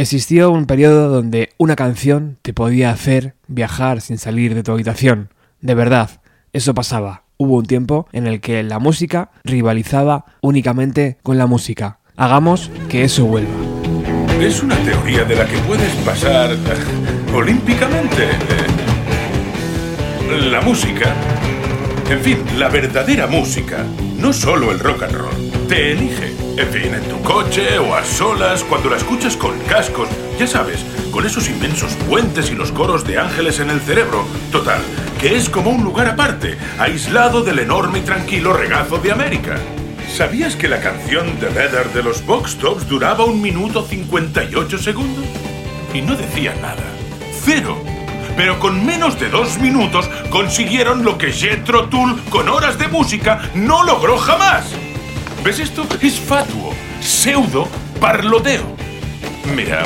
Existió un periodo donde una canción te podía hacer viajar sin salir de tu habitación. De verdad, eso pasaba. Hubo un tiempo en el que la música rivalizaba únicamente con la música. Hagamos que eso vuelva. Es una teoría de la que puedes pasar olímpicamente. La música, en fin, la verdadera música, no solo el rock and roll, te elige. En fin, en tu coche o a solas, cuando la escuchas con cascos, ya sabes, con esos inmensos puentes y los coros de ángeles en el cerebro. Total, que es como un lugar aparte, aislado del enorme y tranquilo regazo de América. ¿Sabías que la canción The Better de los Box Tops duraba un minuto 58 segundos? Y no decía nada. Cero. Pero con menos de dos minutos consiguieron lo que Jethro Tull con horas de música no logró jamás. ¿Ves esto? Es fatuo, pseudo, parloteo. Mira,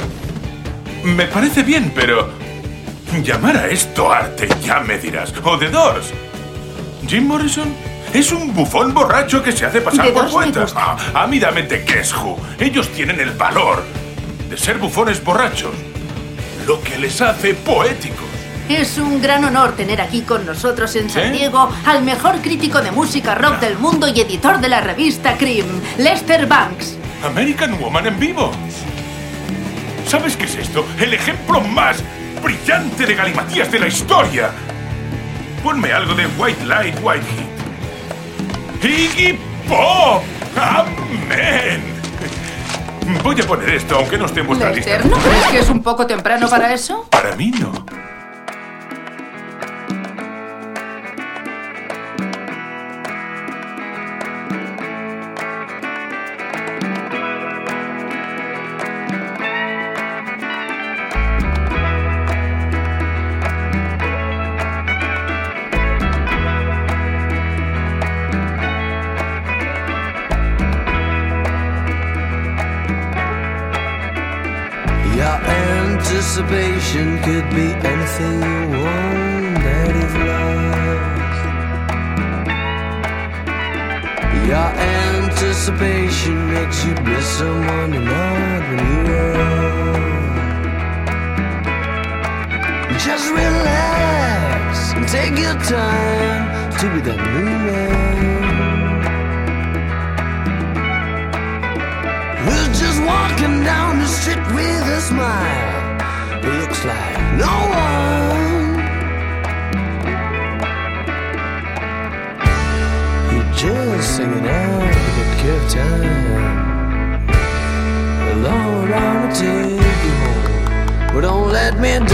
me parece bien, pero llamar a esto arte ya me dirás. O The Doors. Jim Morrison es un bufón borracho que se hace pasar The por gusta. Ah, a mí dame Who. Ellos tienen el valor de ser bufones borrachos. Lo que les hace poéticos. Es un gran honor tener aquí con nosotros en San. Diego al mejor crítico de música rock del mundo y editor de la revista Cream, Lester Banks. American Woman en vivo. ¿Sabes qué es esto? El ejemplo más brillante de galimatías de la historia. Ponme algo de White Light, White Heat. Iggy Pop. Amén. Voy a poner esto, aunque no vuestra Lester, lista. ¿no crees que es un poco temprano para eso? Para mí no. Your anticipation makes you miss someone you're not when you are. Just relax and take your time to be that new man. Who's just walking down the street with a smile? Looks like no one. Singing out the good time. I'ma take you home, but don't let me down.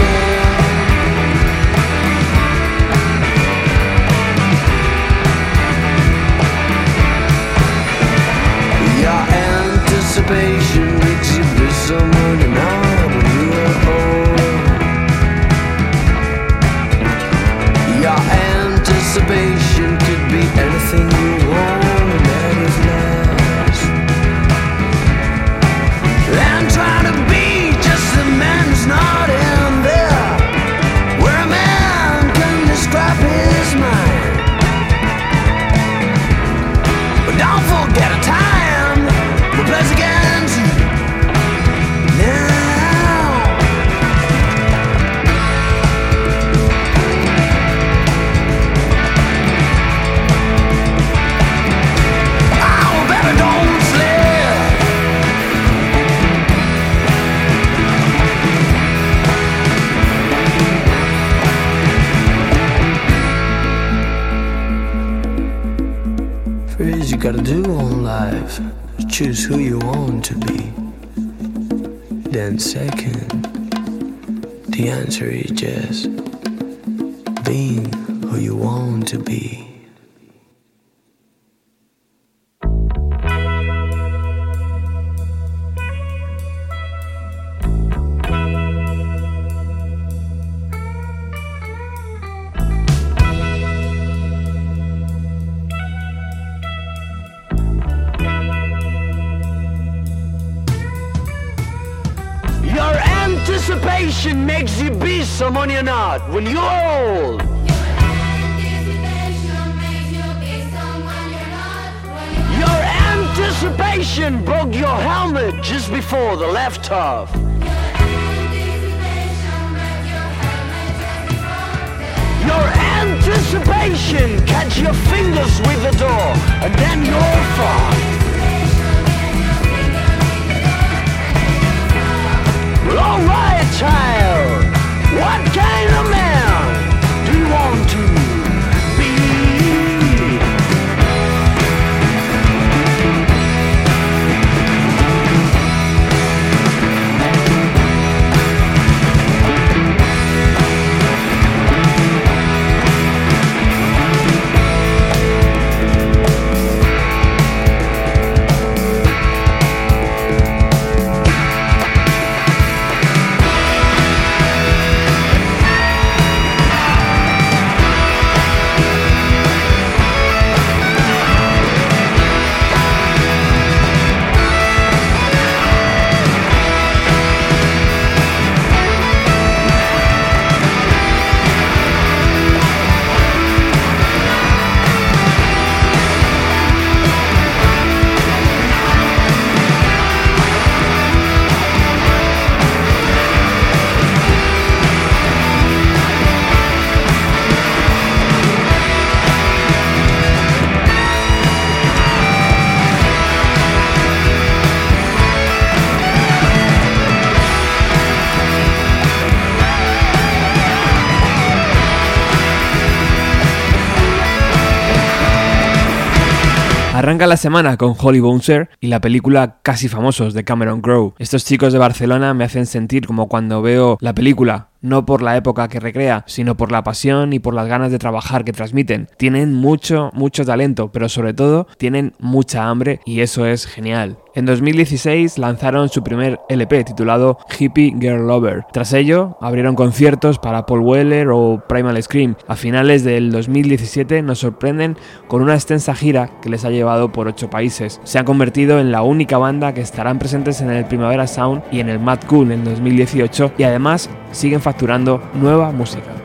Your anticipation makes you be someone you're not when you are old. Your anticipation could be anything you want, gotta do in life choose who you want to be. Then, second, the answer is just being who you want to be. money or not, when you're old. Your anticipation broke your helmet just before the left half. Your anticipation catch your fingers with the door, and then you're fucked. Well, alright, child. What kind of man Arranca la semana con Holly Bouncer y la película Casi Famosos de Cameron Crowe. Estos chicos de Barcelona me hacen sentir como cuando veo la película no por la época que recrea, sino por la pasión y por las ganas de trabajar que transmiten. Tienen mucho, mucho talento, pero sobre todo tienen mucha hambre y eso es genial. En 2016 lanzaron su primer LP titulado Hippie Girl Lover. Tras ello, abrieron conciertos para Paul Weller o Primal Scream. A finales del 2017 nos sorprenden con una extensa gira que les ha llevado por ocho países. Se han convertido en la única banda que estarán presentes en el Primavera Sound y en el Mad Cool en 2018 y además siguen facturando nueva música.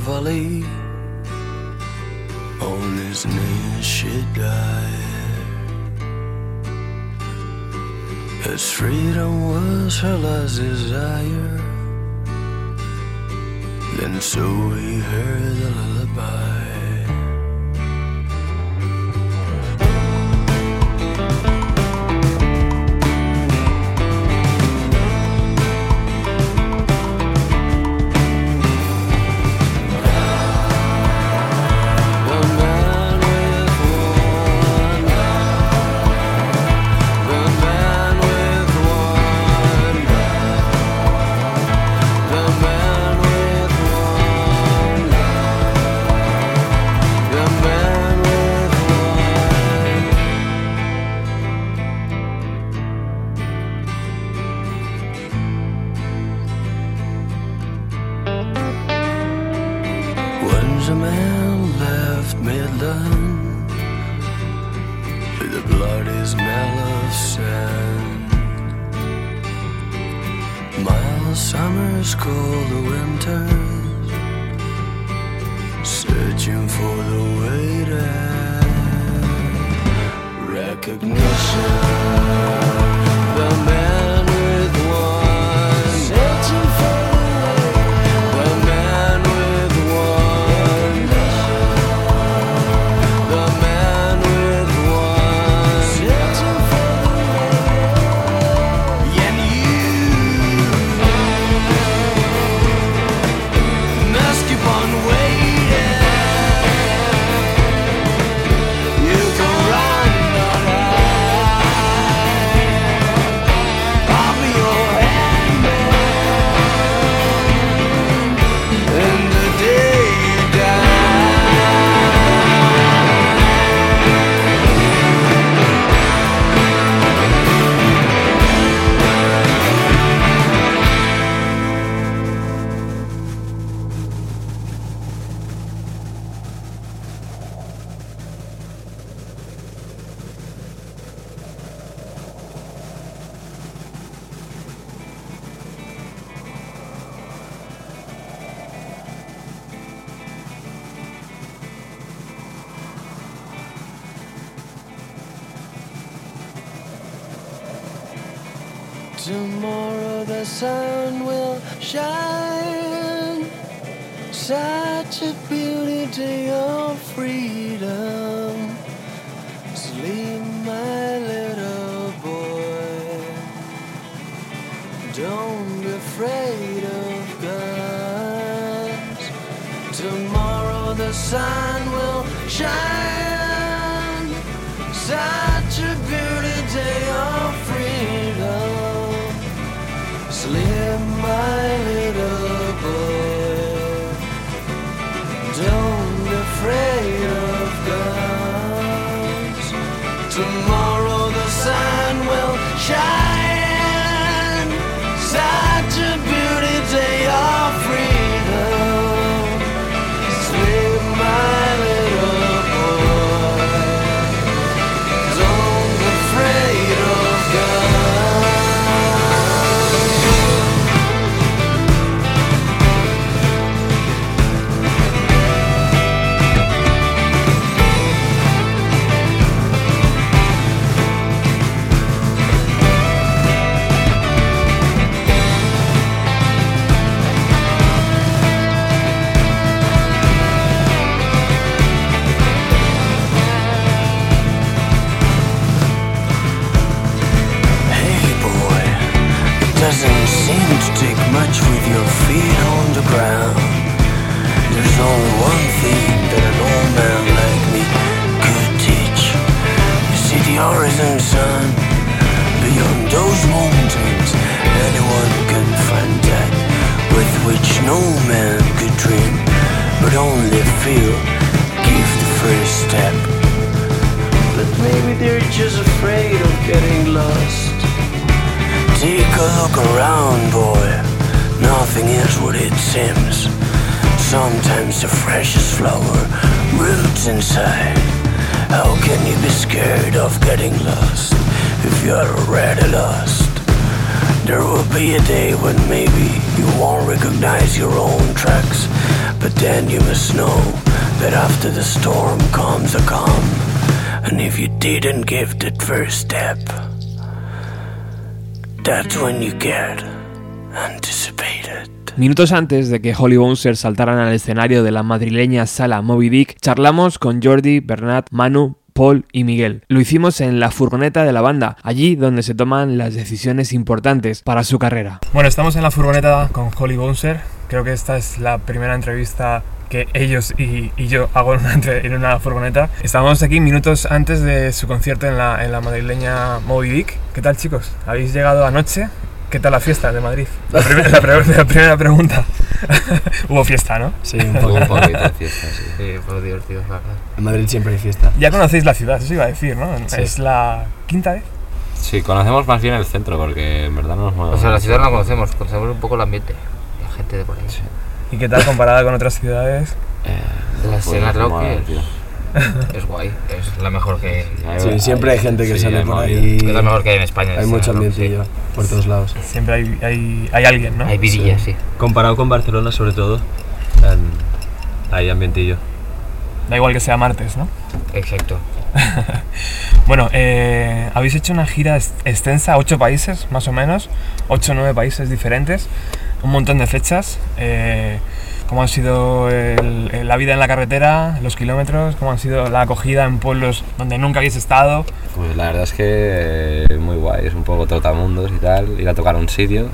valley. On this she died. As freedom was her last desire then so we heard the lullaby. Beyond those mountains, anyone can find that with which no man could dream, but only few Give the first step. But maybe they're just afraid of getting lost. Take a look around, boy. Nothing is what it seems. Sometimes the freshest flower roots inside. How can you be scared of getting lost if you're already lost? There will be a day when maybe you won't recognize your own tracks, but then you must know that after the storm comes a calm. And if you didn't give that first step, that's when you get anticipated. Minutos antes de que Holly Bouncer saltaran al escenario de la madrileña sala Moby Dick, charlamos con Jordi, Bernat, Manu, Paul y Miguel. Lo hicimos en la furgoneta de la banda, allí donde se toman las decisiones importantes para su carrera. Bueno, estamos en la furgoneta con Holly Bouncer. Creo que esta es la primera entrevista que ellos y, yo hago en una, en una furgoneta. Estamos aquí minutos antes de su concierto en la, en la madrileña Moby Dick. ¿Qué tal chicos? ¿Habéis llegado anoche? ¿Qué tal la fiesta de Madrid? La, prim- la pre- la primera pregunta. Hubo fiesta, ¿no? Sí, un poco. un poquito de fiesta, sí. Sí, fue divertido, la verdad. En Madrid siempre hay fiesta. Ya conocéis la ciudad, eso iba a decir, ¿no? Sí. Es la quinta vez. Sí, conocemos más bien el centro porque en verdad no nos movemos. O sea, la ciudad no la conocemos, conocemos un poco el ambiente, la gente de por ahí. ¿Y qué tal comparada con otras ciudades? Eh, La escena pues, rock es- guay, es la mejor que, Hay- Sí, siempre hay gente que sí, sale hay por ahí. es la mejor que hay en España. Hay mucho ambientillo por todos lados. Siempre hay, hay, hay alguien, ¿no? sí. Hay vidillas, sí. Comparado con Barcelona, sobre todo, hay ambientillo. Da igual que sea martes, ¿no? Exacto. Bueno, eh, habéis hecho una gira ex- extensa, ocho países más o menos, ocho o nueve países diferentes, un montón de fechas. Eh, ¿Cómo ha sido el- el- la vida en la carretera, los kilómetros? ¿Cómo ha sido la acogida en pueblos donde nunca habéis estado? Pues la verdad es que eh, muy guay, es un poco trotamundos y tal, ir a tocar a un sitio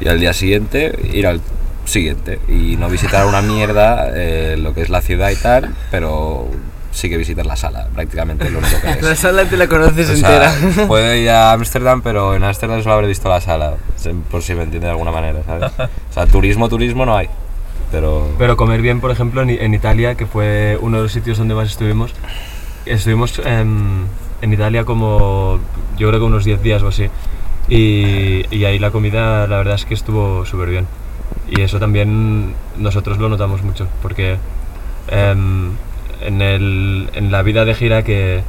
y al día siguiente ir al siguiente y no visitar una mierda eh, lo que es la ciudad y tal, pero sí que visitar la sala, prácticamente lo único que es. La sala te la conoces O sea, entera. puedo ir a Ámsterdam, pero en Ámsterdam solo habré visto la sala, por si me entiende de alguna manera, ¿sabes? O sea, turismo, turismo no hay, pero... Pero comer bien, por ejemplo, en, en Italia, que fue uno de los sitios donde más estuvimos, estuvimos em, en Italia como yo creo que unos 10 días o así. Y, y ahí la comida, la verdad es que estuvo súper bien. Y eso también nosotros lo notamos mucho, porque em, en, el, en la vida de gira que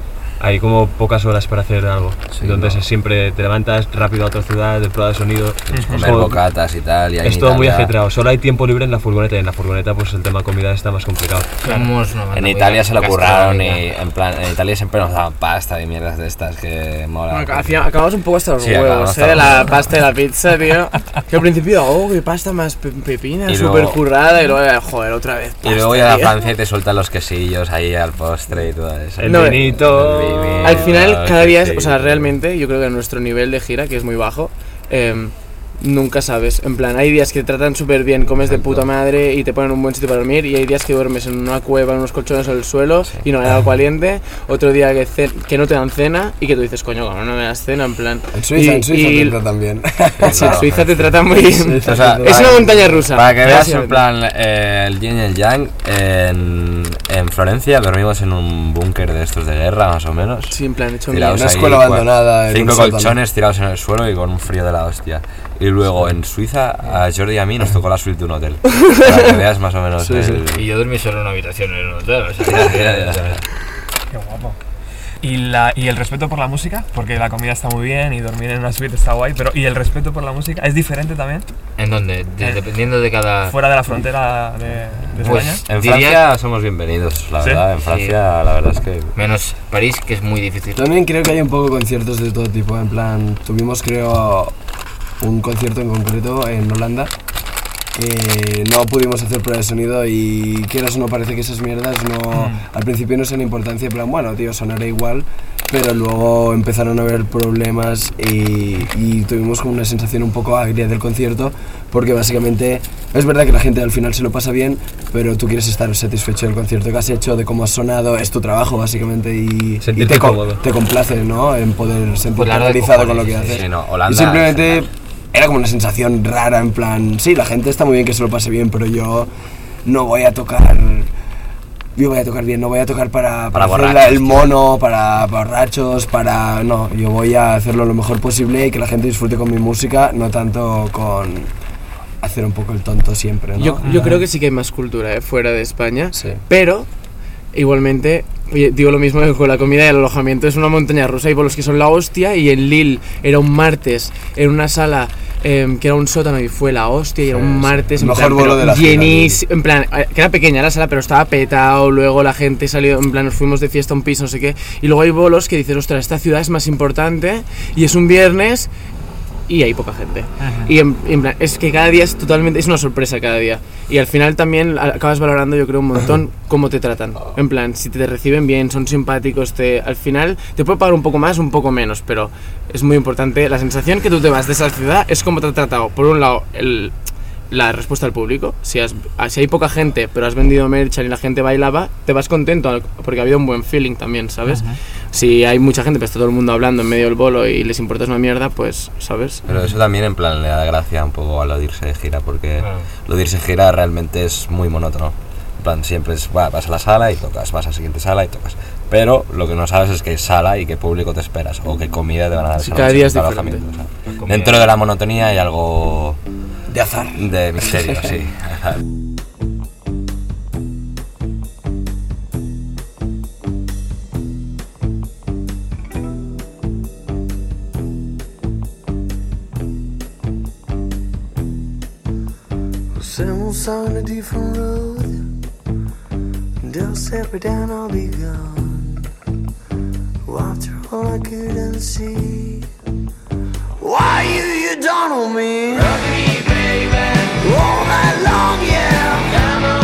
hay como pocas horas para hacer algo. Sí, Entonces no. siempre te levantas rápido a otra ciudad, de prueba de sonido. Comer Como- bocatas y tal, y es todo muy Italia- ajetreado. Solo hay tiempo libre en la furgoneta y en la furgoneta pues el tema comida está más complicado. Banda En muy Italia se lo curraron y en plan, en Italia siempre nos daban pasta y mierdas de estas que mola. Bueno, acabamos un poco hasta los Sí, huevos, ¿eh? La pasta de la pizza, tío. Que al principio, oh, qué pasta más pe- pepina, Y súper currada. Y luego, joder, otra vez. y luego pasta, ya a tío. Francia y te sueltan los quesillos ahí al postre y todo eso. El No, vinito. el vinito, Al final, cada día, o sea, realmente, yo creo que nuestro nivel de gira, que es muy bajo, em, nunca sabes. En plan, hay días que te tratan súper bien, comes de Exacto. puta madre y te ponen un buen sitio para dormir, y hay días que duermes en una cueva, en unos colchones en el suelo y no hay agua caliente. Otro día que, que no te dan cena y que tú dices, coño, como no me das cena, en plan. En Suiza, y- en Suiza y- te tratan bien. Sí, en Suiza te tratan muy bien. O sea, Es una montaña rusa. Para que veas en plan eh, el yin y el yang, en, en Florencia dormimos en un búnker de estos de guerra más o menos. Sí, en plan, hecho. Una escuela abandonada en Cinco sótano. colchones tirados en el suelo y con un frío de la hostia. Y luego en Suiza, a Jordi y a mí nos tocó la suite de un hotel. Para que veas más o menos Sí, sí. el- Y yo dormí solo en una habitación en un hotel. O sea, Ya, ya, ya. Qué guapo. ¿Y, la, ¿Y el respeto por la música? Porque la comida está muy bien y dormir en una suite está guay, pero ¿y el respeto por la música es diferente también? ¿En dónde? De- dependiendo de cada. Fuera de la frontera de, de Pues, España. En Diría- Francia somos bienvenidos, la ¿Sí? verdad. En Francia, la verdad es que. Menos París, que es muy difícil. También creo que hay un poco conciertos de todo tipo. En plan, tuvimos creo un concierto en concreto en Holanda no pudimos hacer prueba de sonido y quieras o no parece que esas mierdas no al principio no son importancia en plan bueno tío sonará igual pero luego empezaron a haber problemas y, y tuvimos como una sensación un poco agria del concierto porque básicamente es verdad que la gente al final se lo pasa bien pero tú quieres estar satisfecho del concierto que has hecho de cómo has sonado es tu trabajo básicamente y, y te, te complace ¿no? en poder sentirte Pues realizado con lo que haces Sí, no, y Holanda. simplemente era como una sensación rara, en plan, sí, la gente está muy bien que se lo pase bien, pero yo no voy a tocar. Yo voy a tocar bien, no voy a tocar para, Para hacer la- borrachos, el mono, para borrachos, para. No, yo voy a hacerlo lo mejor posible y que la gente disfrute con mi música, no tanto con hacer un poco el tonto siempre, ¿no? Yo, yo creo que sí que hay más cultura ¿eh? fuera de España, Sí. pero igualmente Oye, digo lo mismo que con la comida y el alojamiento. Es una montaña rusa. Hay bolos que son la hostia. Y en Lille era un martes en una sala em, que era un sótano y fue la hostia. Y era un martes en Mejor plan, pero de la llenísimo. En plan, eh, que era pequeña la sala, pero estaba petado. Luego la gente salió. En plan, nos fuimos de fiesta a un piso, no sé qué. Y luego hay bolos que dices, ostras, esta ciudad es más importante. Y es un viernes y hay poca gente. Y en, en plan, es que cada día es totalmente, es una sorpresa cada día. Y al final también a- acabas valorando, yo creo, un montón cómo te tratan. En plan, si te reciben bien, son simpáticos, te, al final te puede pagar un poco más, un poco menos, pero es muy importante. La sensación que tú te vas de esa ciudad es cómo te ha tratado, por un lado, el, la respuesta al público. Si, has- si hay poca gente, pero has vendido merch y la gente bailaba, te vas contento porque ha habido un buen feeling también, ¿sabes? Si hay mucha gente, pero está todo el mundo hablando en medio del bolo y les importas una mierda, pues, ¿sabes? Pero eso también en plan le da gracia un poco a lo de irse de gira, porque Claro. lo de irse de gira realmente es muy monótono. En plan, siempre es, va, vas a la sala y tocas, vas a la siguiente sala y tocas. Pero lo que no sabes es qué sala y qué público te esperas, o qué comida te van a dar Sí, cada día es diferente. o sea. Dentro de la monotonía hay algo De azar. de misterio, sí. Someone's on a different road. Don't separate down, I'll be gone. After all I couldn't see. Why you, you don't know me? Rock me, baby. All night long, yeah.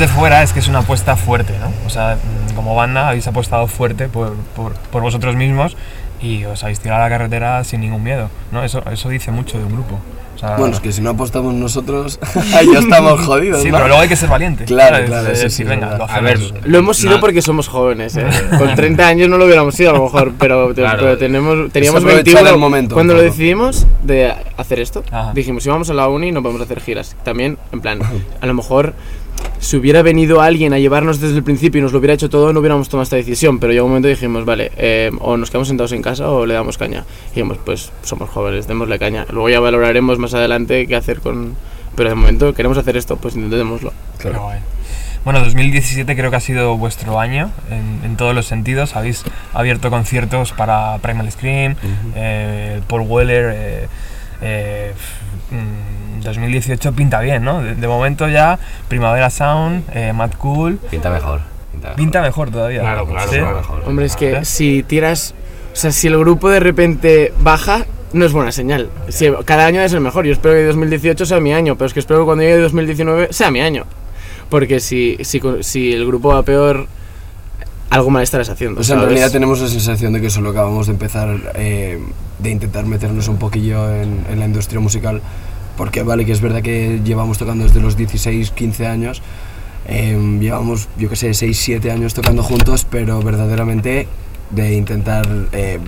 Desde fuera es que es una apuesta fuerte, ¿no? O sea, mm, como banda habéis apostado fuerte por, por, por vosotros mismos y os habéis tirado a la carretera sin ningún miedo, ¿no? Eso, eso dice mucho de un grupo. O sea, Bueno, es que si no apostamos nosotros, ya estamos jodidos. Sí, ¿no? pero luego hay que ser valiente. Claro, claro, es sí, venga, lo A ver, hacemos. Lo hemos sido No. porque somos jóvenes, ¿eh? Con 30 años no lo hubiéramos sido a lo mejor, pero, Claro. pero tenemos, teníamos aprovechar 21 el momento cuando lo poco. decidimos de hacer esto. Ajá. Dijimos, si vamos a la uni no podemos hacer giras. También, en plan, a lo mejor si hubiera venido alguien a llevarnos desde el principio y nos lo hubiera hecho todo, no hubiéramos tomado esta decisión. Pero llegó un momento y dijimos, vale, eh, o nos quedamos sentados en casa o le damos caña. Y dijimos, pues somos jóvenes, démosle caña. Luego ya valoraremos más adelante qué hacer con... Pero de momento queremos hacer esto, pues intentémoslo. Guay. Bueno, 2017 creo que ha sido vuestro año en, en todos los sentidos. Habéis abierto conciertos para Primal Scream, eh, Paul Weller. eh, eh, mm, 2018 pinta bien, ¿no? De, de momento ya Primavera Sound, eh, Mad Cool. Pinta mejor. Pinta mejor. Pinta mejor todavía. Claro, claro, ¿Sí? claro. mejor. Hombre, es que ¿Eh? si tiras. O sea, si el grupo de repente baja, no es buena señal. Si cada año es el mejor. Yo espero que 2018 sea mi año, pero es que espero que cuando llegue 2019 sea mi año. Porque si, si, si el grupo va peor, algo mal estarás haciendo. O sea, en realidad tenemos la sensación de que solo acabamos de empezar, eh, de intentar meternos un poquillo en, en la industria musical, porque vale que es verdad que llevamos tocando desde los 16, 15 años, eh, llevamos, yo que sé, 6, 7 años tocando juntos, pero verdaderamente de intentar eh,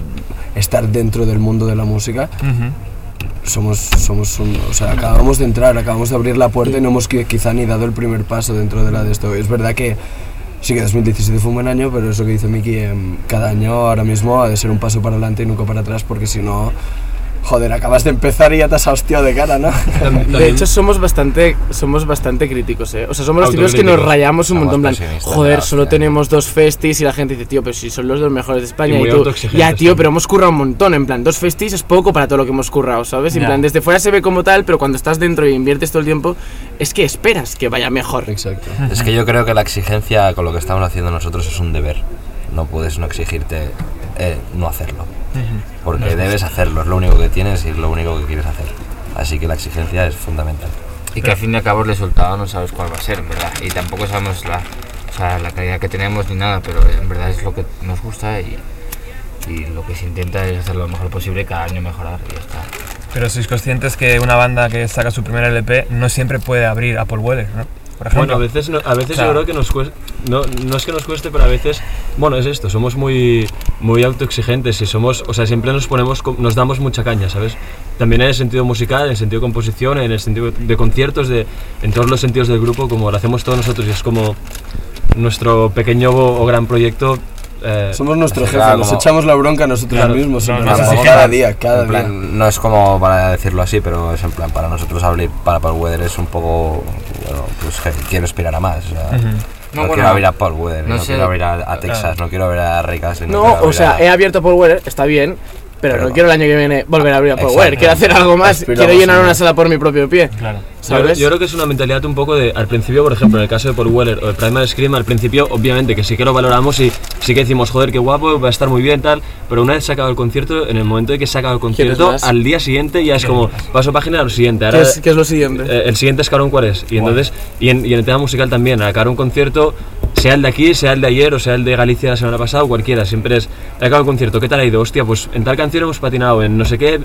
estar dentro del mundo de la música, somos, somos un- o sea, acabamos de entrar, acabamos de abrir la puerta y no hemos qui- quizá ni dado el primer paso dentro de la de esto. Es verdad que sí que 2017 fue un buen año, pero eso que dice Miki, em, cada año ahora mismo ha de ser un paso para adelante y nunca para atrás, porque si no, joder, acabas de empezar y ya te has hostiado de cara, ¿no? De hecho, somos bastante, somos bastante críticos, ¿eh? O sea, somos los típicos que nos rayamos un montón. en plan, joder, solo hostia. tenemos dos festis y la gente dice, tío, pero si son los dos mejores de España. Y tú, autoexigentes ya, tío, también. pero hemos currado un montón. En plan, dos festis es poco para todo lo que hemos currado, ¿sabes? En Ya. plan, desde fuera se ve como tal, pero cuando estás dentro y inviertes todo el tiempo, es que esperas que vaya mejor. Exacto. Es que yo creo que la exigencia con lo que estamos haciendo nosotros es un deber. No puedes no exigirte eh, no hacerlo. Porque debes hacerlo, es lo único que tienes y es lo único que quieres hacer. Así que la exigencia es fundamental. Y que al fin y al cabo el resultado no sabes cuál va a ser, en verdad. Y tampoco sabemos la, o sea, la calidad que tenemos ni nada, pero en verdad es lo que nos gusta y, y lo que se intenta es hacer lo mejor posible, cada año mejorar y ya está. Pero sois conscientes que una banda que saca su primer LP no siempre puede abrir a Paul Weller, ¿no? Por ejemplo. Bueno, a veces, no- a veces O sea- yo creo que nos cuesta, no, no es que nos cueste, pero a veces, bueno, es esto, somos muy, muy autoexigentes y somos, o sea, siempre nos ponemos, nos damos mucha caña, ¿sabes? También en el sentido musical, en el sentido de composición, en el sentido de conciertos, de, en todos los sentidos del grupo, como lo hacemos todos nosotros y es como nuestro pequeño o gran proyecto. eh, Somos nuestro Así, jefe, claro, nos como- echamos la bronca nosotros Claro, mismos, no, no así, cada claro. día, cada plan, día. no es como para decirlo así, pero es en plan, para nosotros abrir para Paul Weather es un poco, pues quiero aspirar a más. o sea, Ujú. No, No, bueno, quiero abrir a Paul Weather, no no, sé. quiero abrir a, a Texas, no quiero abrir a Ray Castle. No, quiero o sea, a- he abierto Paul Weller, está bien, pero, Pero- no quiero el año que viene volver a abrir a. Weller. Quiero hacer algo más, Aspiramos quiero llenar una sala por mi propio pie. Claro. Yo, ¿Sabes? yo creo que es una mentalidad un poco de, al principio, por ejemplo, en el caso de Paul Weller o de Primal Scream, al principio, obviamente que sí que lo valoramos y sí que decimos, joder, qué guapo, va a estar muy bien, tal, pero una vez sacado el concierto, en el momento de que se acaba el concierto, al día siguiente ya es como, paso página a lo siguiente. Ahora, ¿Qué es, qué es lo siguiente? eh, el siguiente escalón cuál es. Y entonces, y en, y en el tema musical también, al acabar un concierto, sea el de aquí, sea el de ayer o sea el de Galicia la semana pasada o cualquiera, siempre es, he acabado el concierto, ¿qué tal ha ido? Hostia, pues en tal canción hemos patinado, en no sé qué.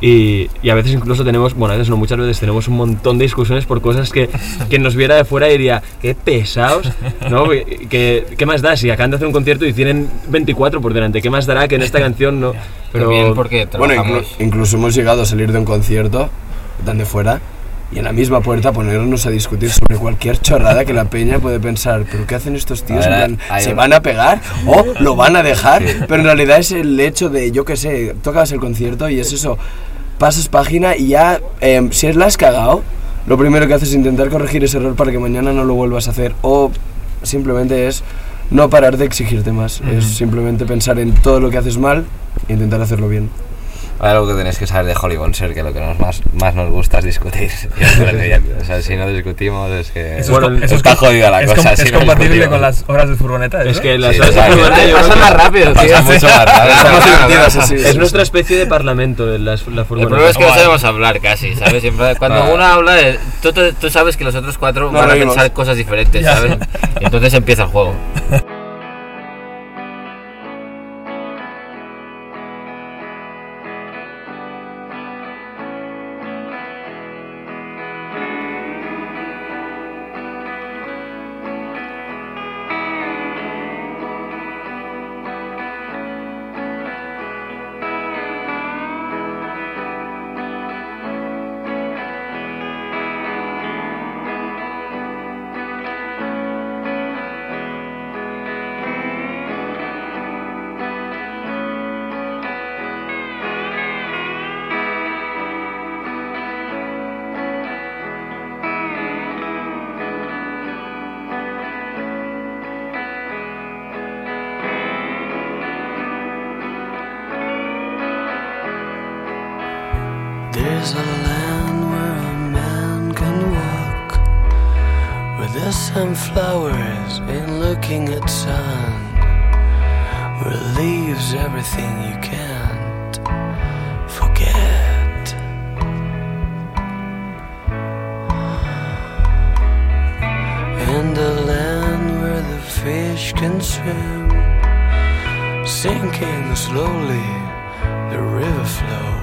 Y, y a veces incluso tenemos, bueno, a veces no, muchas veces tenemos un montón de discusiones por cosas que quien nos viera de fuera diría, qué pesados, ¿no? ¿Qué, qué más da? Si acaban de hacer un concierto y tienen 24 por delante, ¿qué más dará que en esta canción no? Pero También porque Bueno, inclu- incluso hemos llegado a salir de un concierto, tan de fuera, y en la misma puerta ponernos a discutir sobre cualquier chorrada que la peña puede pensar, pero ¿qué hacen estos tíos? ¿Se van a pegar o lo van a dejar? Pero en realidad es el hecho de, yo qué sé, tocas el concierto y es eso, pasas página y ya, em, si es la has cagado, lo primero que haces es intentar corregir ese error para que mañana no lo vuelvas a hacer. O simplemente es no parar de exigirte más, es simplemente pensar en todo lo que haces mal e intentar hacerlo bien. Hay algo que tenéis que saber de Holly Bonser, que lo que nos más, más nos gusta es discutir. o sea, si no discutimos es que Eso es com- eso es está com- jodida la es, cosa. com- si es no compatible con las horas de furgoneta. Es que las Sí, horas de furgoneta Pasan más rápido, tío. Pasa mucho más rápido. Es nuestra especie de parlamento, las, la El furgoneta. problema es que no sabemos hablar casi, ¿sabes? Siempre, cuando uno habla, eh, tú, tú- sabes que los otros cuatro No van a pensar cosas diferentes. ¿sabes? Y entonces empieza el juego. where the sunflowers looking at sun, leaves everything you can't forget. In a land where the fish can swim, sinking slowly, the river flows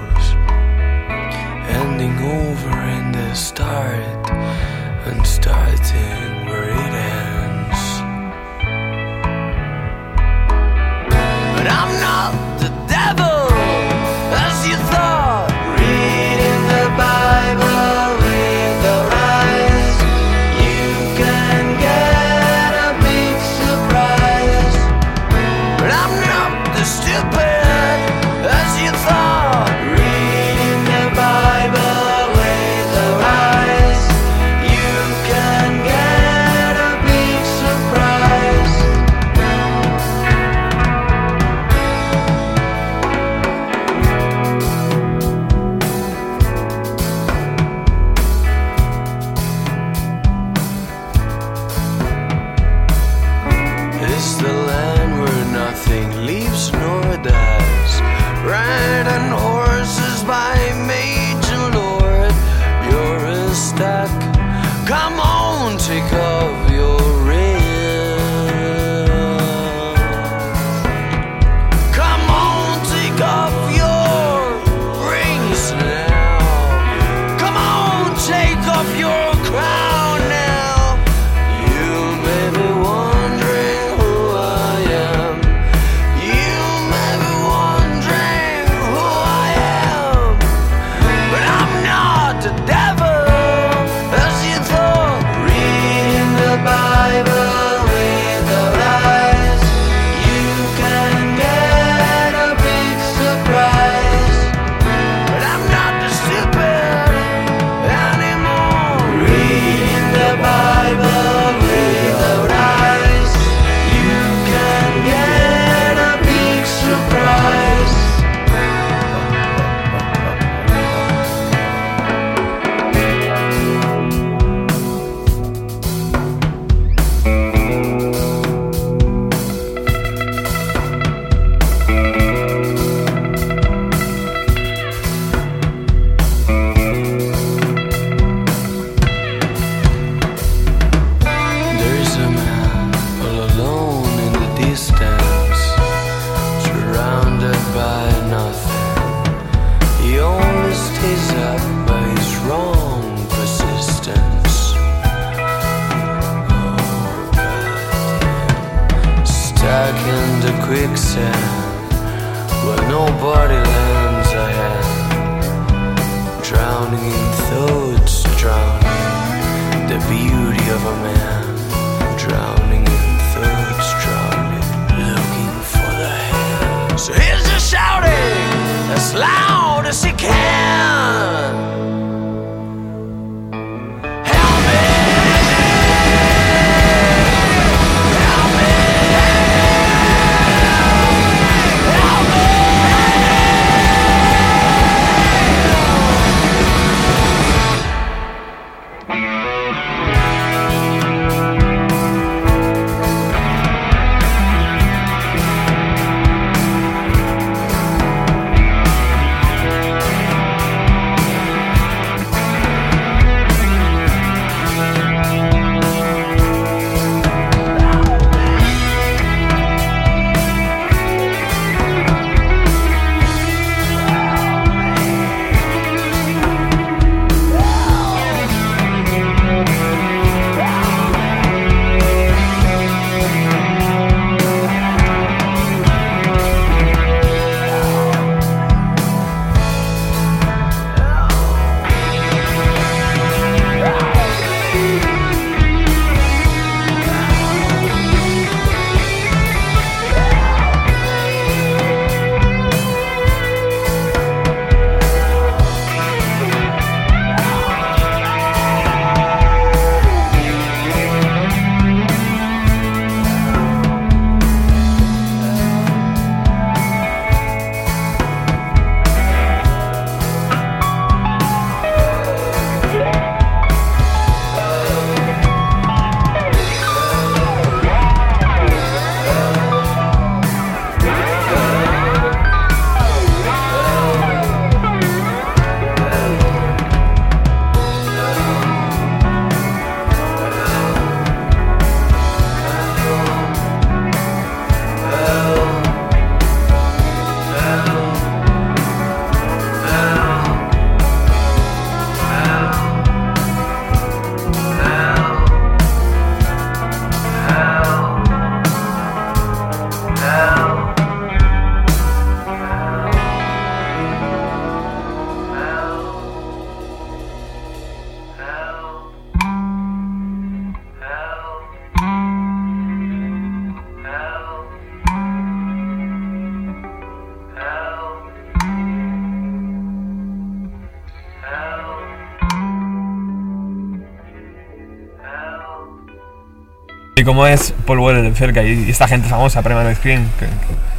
cómo es Paul Weller de cerca y y esta gente famosa, Primal Screen? Que, que-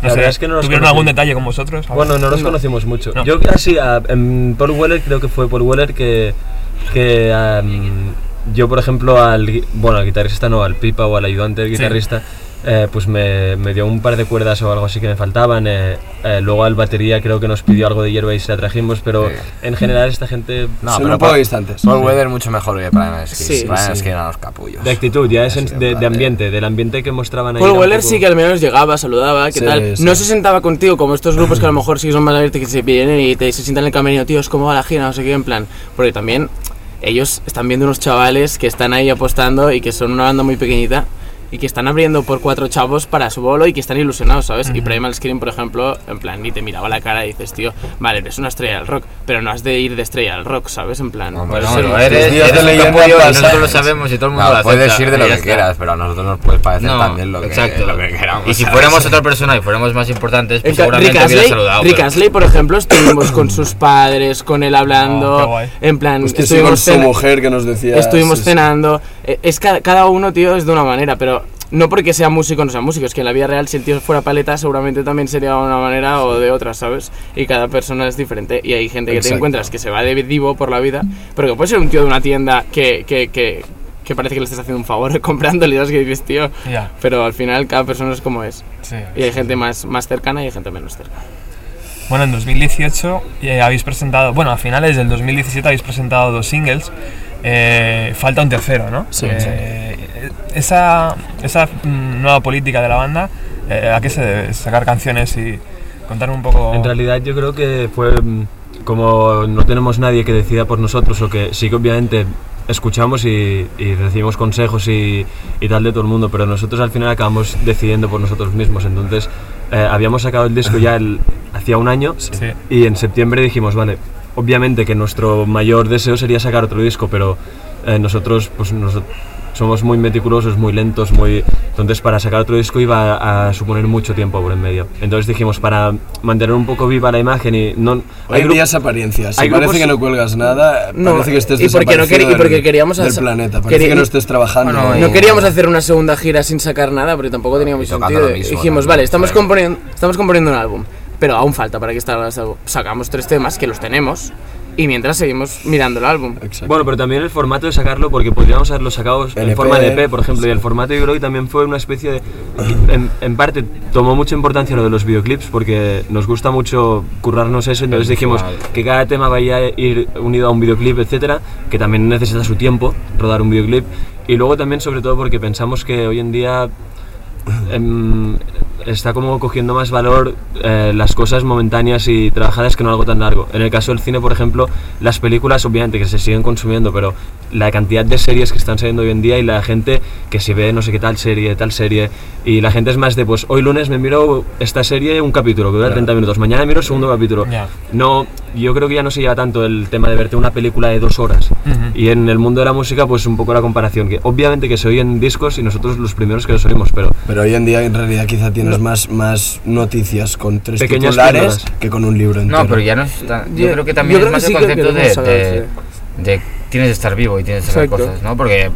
La no sé, verdad es que no ¿Tuvieron conocí. algún detalle con vosotros? Bueno, no los No. conocimos mucho. No. Yo casi, a, en Paul Weller, creo que fue Paul Weller que, yo, por ejemplo, al, bueno, al guitarrista no, al pipa o al ayudante del Sí. guitarrista, eh, pues me, me dio un par de cuerdas o algo así que me faltaban. eh, eh, luego al batería creo que nos pidió algo de hierba y se la trajimos, pero en general esta gente... No, pero poco Paul- distantes. Paul Weather mucho mejor que Brian Skin. Sí, Brian sí. Eran los capullos. De actitud, ya es en- Sí, en de, de ambiente, del ambiente que mostraban ahí. Paul un Weller poco- sí que al menos llegaba, saludaba, ¿qué Sí, tal? sí. No se sentaba contigo como estos grupos que a lo mejor sí son más abiertos que se vienen y te se sientan en el camerino, tíos, ¿cómo va la gira? No sé qué, en plan. Porque también ellos están viendo unos chavales que están ahí apostando y que son una banda muy pequeñita y que están abriendo por cuatro chavos para su bolo y que están ilusionados, ¿sabes? Y Primal Scream, por ejemplo, en plan, ni te miraba la cara y dices, tío, vale, eres una estrella del rock, pero no has de ir de estrella al rock, ¿sabes? En plan, Hombre, puedes no, ser un- eres, días eres de nosotros lo sabemos y todo el mundo No, lo puedes acepta, ir de lo que quieras, pero a nosotros nos puede parecer No, también lo que, exacto. lo que queramos. y si ¿sabes? fuéramos otra persona y fuéramos más importantes, pues seguramente Rick hubiera Astley, saludado. Rick pero- Astley, por ejemplo, estuvimos con sus padres, con él Oh, hablando, guay. en plan, Hostia, sí, con estuvimos, su mujer que nos decía. estuvimos sí, sí. cenando. Eh, Es ca- cada uno, tío, es de una manera, pero no porque sea músico o no sea músico, es que en la vida real, si el tío fuera paleta, seguramente también sería de una manera o de otra, ¿sabes? Y cada persona es diferente. Y hay gente que te Exacto. encuentras que se va de divo por la vida, pero que puede ser un tío de una tienda que, que, que, que parece que le estás haciendo un favor comprándole, ¿sabes? Que dices, tío. Ya, Pero al final, cada persona es como es. sí. Y hay gente más, más cercana y hay gente menos cercana. Bueno, en 2018 eh, habéis presentado, bueno, a finales del 2017 habéis presentado dos singles. Eh, falta un tercero, ¿no? Sí, Eh, Esa, esa mm, nueva política de la banda, eh, ¿a qué se debe? Sacar canciones y contar un poco. En realidad yo creo que fue mm, como no tenemos nadie que decida por nosotros o que sí que obviamente escuchamos y, y recibimos consejos y, y tal de todo el mundo, pero nosotros al final acabamos decidiendo por nosotros mismos. Entonces eh, habíamos sacado el disco ya el- hacía un año Sí. y en septiembre dijimos, vale, obviamente que nuestro mayor deseo sería sacar otro disco, pero eh, nosotros pues noso- somos muy meticulosos, muy lentos, muy... Entonces para sacar otro disco iba a, a suponer mucho tiempo por en medio. Entonces dijimos, para mantener un poco viva la imagen y no... Hay días apariencias. Si hay parece grupos- que no cuelgas nada, No, parece que estés y porque no queri- y porque queríamos del planeta. Parece que no estés trabajando. Bueno, o- No queríamos hacer una segunda gira sin sacar nada, porque tampoco teníamos Y tocando sentido. mismo Dijimos, vale, estamos componiendo, estamos componiendo un álbum, pero aún falta para que. Sacamos tres temas que los tenemos y mientras seguimos mirando el álbum. Exacto. Bueno, pero también el formato de sacarlo, porque podríamos haberlo sacado en forma de EP, por ejemplo, y el formato yo creo que también fue una especie de... En, en parte tomó mucha importancia lo de los videoclips, porque nos gusta mucho currarnos eso, entonces dijimos que cada tema vaya a ir unido a un videoclip, etcétera, que también necesita su tiempo rodar un videoclip, y luego también sobre todo porque pensamos que hoy en día em, está como cogiendo más valor eh, las cosas momentáneas y trabajadas que no algo tan largo. En el caso del cine, por ejemplo, las películas obviamente que se siguen consumiendo, pero la cantidad de series que están saliendo hoy en día y la gente que si ve no sé qué tal serie, tal serie, y la gente es más de, pues hoy lunes me miro esta serie un capítulo que dura 30 minutos, mañana miro el segundo capítulo. No, yo creo que ya no se lleva tanto el tema de verte una película de dos horas. Ujú. Y en el mundo de la música, pues un poco la comparación, que obviamente que se oyen discos y nosotros los primeros que los oímos, pero Pero hoy en día en realidad quizá tienes más, más noticias con tres Pequeñas titulares píldoras. que con un libro entero. No, pero ya no está. Yo, Yo- creo que también es más que el sí concepto de, queremos saber, de, de tienes que estar vivo y tienes que hacer Exacto. cosas, ¿no? Porque,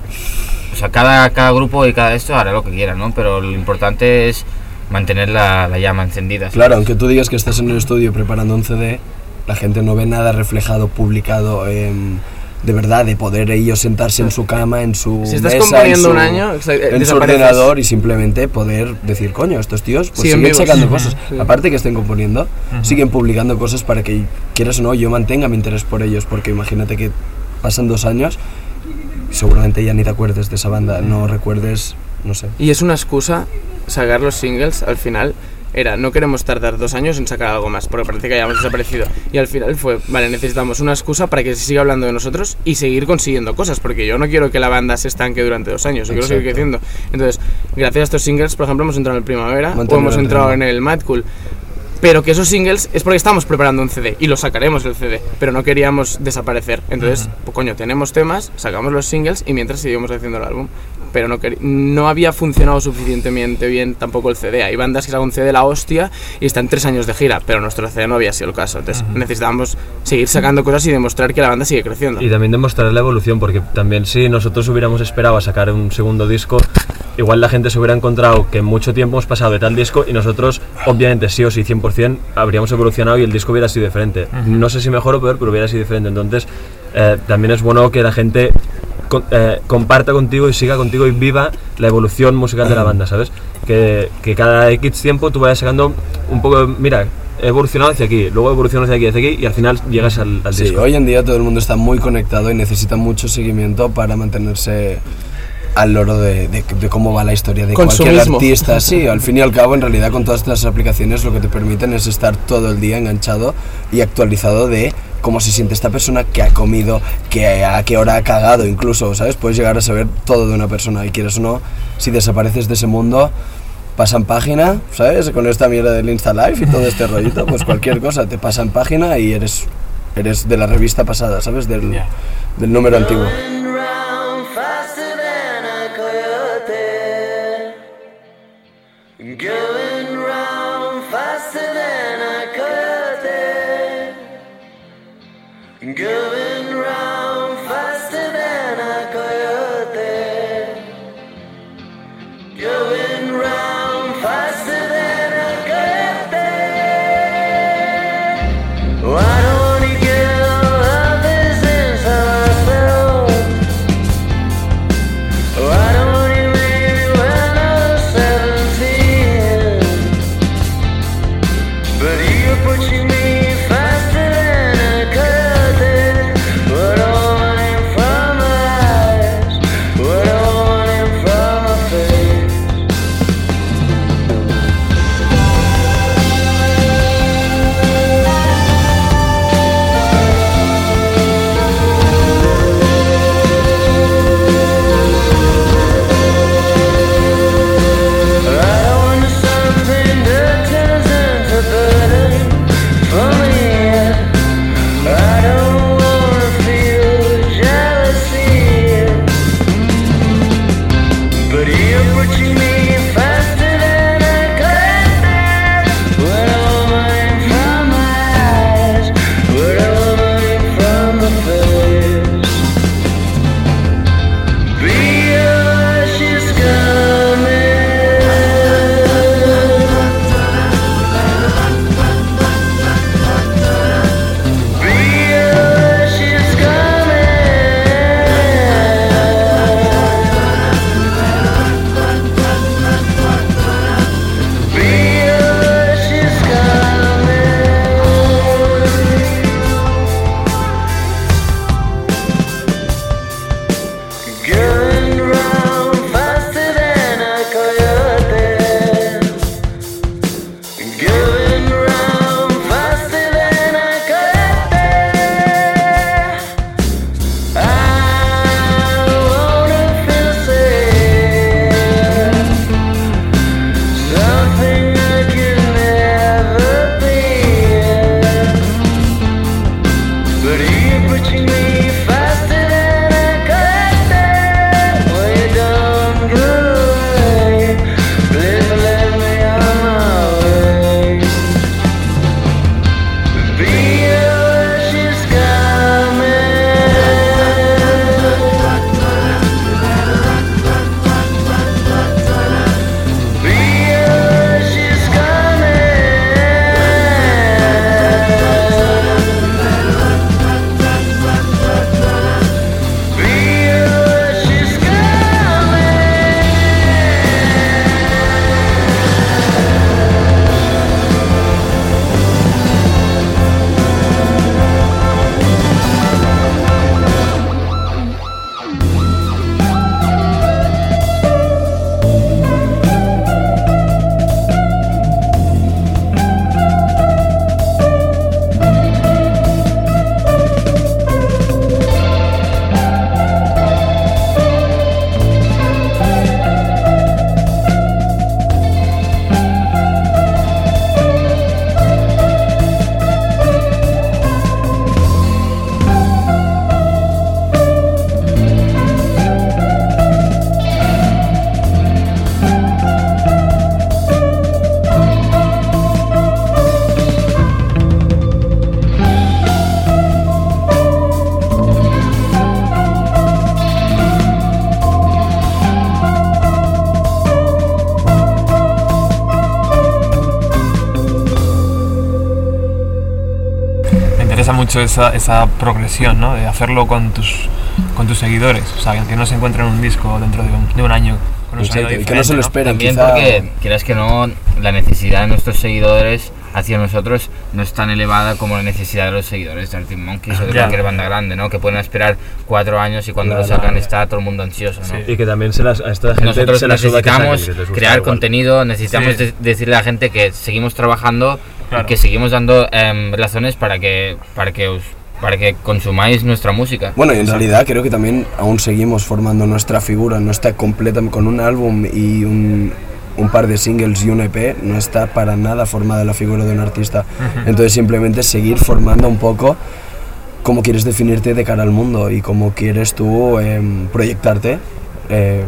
o sea, cada, cada grupo y cada esto hará lo que quiera, ¿no? Pero lo importante es mantener la, la llama encendida. ¿sabes? Claro, aunque tú digas que estás en el estudio preparando un CD, la gente no ve nada reflejado, publicado em, de verdad, de poder ellos sentarse en su cama, en su Si estás mesa, componiendo en su, un año, en su ordenador y simplemente poder decir, coño, estos tíos pues Siguen sacando cosas. sí. Aparte que estén componiendo, siguen publicando cosas para que, quieras o no, yo mantenga mi interés por ellos, porque imagínate que pasan dos años y seguramente ya ni te acuerdes de esa banda, no recuerdes, no sé. Y es una excusa sacar los singles al final. Era, no queremos tardar dos años en sacar algo más, porque parece que hayamos desaparecido. Y al final fue, vale, necesitamos una excusa para que se siga hablando de nosotros y seguir consiguiendo cosas, porque yo no quiero que la banda se estanque durante dos años, yo quiero seguir creciendo. Entonces, gracias a estos singles, por ejemplo, hemos entrado en el Primavera o hemos entrado en el Mad Cool. Pero que esos singles es porque estamos preparando un CD y lo sacaremos el CD, pero no queríamos desaparecer. Entonces, pues coño, tenemos temas, sacamos los singles y mientras seguimos haciendo el álbum. Pero no, no había funcionado suficientemente bien tampoco el CD. Hay bandas que sacan un CD de la hostia y están tres años de gira, pero nuestro CD no había sido el caso. Entonces necesitábamos seguir sacando cosas y demostrar que la banda sigue creciendo. Y también demostrar la evolución, porque también si nosotros hubiéramos esperado a sacar un segundo disco, igual la gente se hubiera encontrado que mucho tiempo hemos pasado de tal disco y nosotros, obviamente, sí o sí, 100%, habríamos evolucionado y el disco hubiera sido diferente. No sé si mejor o peor, pero hubiera sido diferente. Entonces, eh, también es bueno que la gente con- eh, comparta contigo y siga contigo y viva la evolución musical de la banda, ¿sabes? Que, que cada X tiempo tú vayas sacando un poco, mira, he evolucionado hacia aquí, luego he evolucionado hacia aquí, hacia aquí y al final llegas al, al Sí, disco. hoy en día todo el mundo está muy conectado y necesita mucho seguimiento para mantenerse al loro de, de- de cómo va la historia de cualquier artista. Sí, al fin y al cabo, en realidad, con todas estas aplicaciones lo que te permiten es estar todo el día enganchado y actualizado de cómo se siente esta persona, qué ha comido, qué, a qué hora ha cagado, incluso, ¿sabes? Puedes llegar a saber todo de una persona y quieres o no, si desapareces de ese mundo, pasan página, ¿sabes? Con esta mierda del Insta Live y todo este rollito, pues cualquier cosa te pasa en página y eres, eres de la revista pasada, ¿sabes? Del, del número antiguo. good. Mucho esa, esa progresión, ¿no? De hacerlo con tus, con tus seguidores. O sea, que no se encuentren un disco dentro de un, de un año con un que no se lo diferente, esperen, También quizá... porque, quieras que no, la necesidad de nuestros seguidores hacia nosotros no es tan elevada como la necesidad de los seguidores de Arctic Monkeys o de Ya. cualquier banda grande, ¿no? Que pueden esperar cuatro años y cuando lo Claro. sacan está todo el mundo ansioso, ¿no? Y que también se las, a esta gente Nosotros se la necesitamos crear igual. contenido, necesitamos Sí. de- decirle a la gente que seguimos trabajando Claro. y que seguimos dando em, razones para que, para que os para que consumáis nuestra música. Bueno, y en realidad creo que también aún seguimos formando nuestra figura, no está completa con un álbum y un, un par de singles y un EP, no está para nada formada la figura de un artista. Entonces simplemente seguir formando un poco cómo quieres definirte de cara al mundo y cómo quieres tú em, proyectarte em,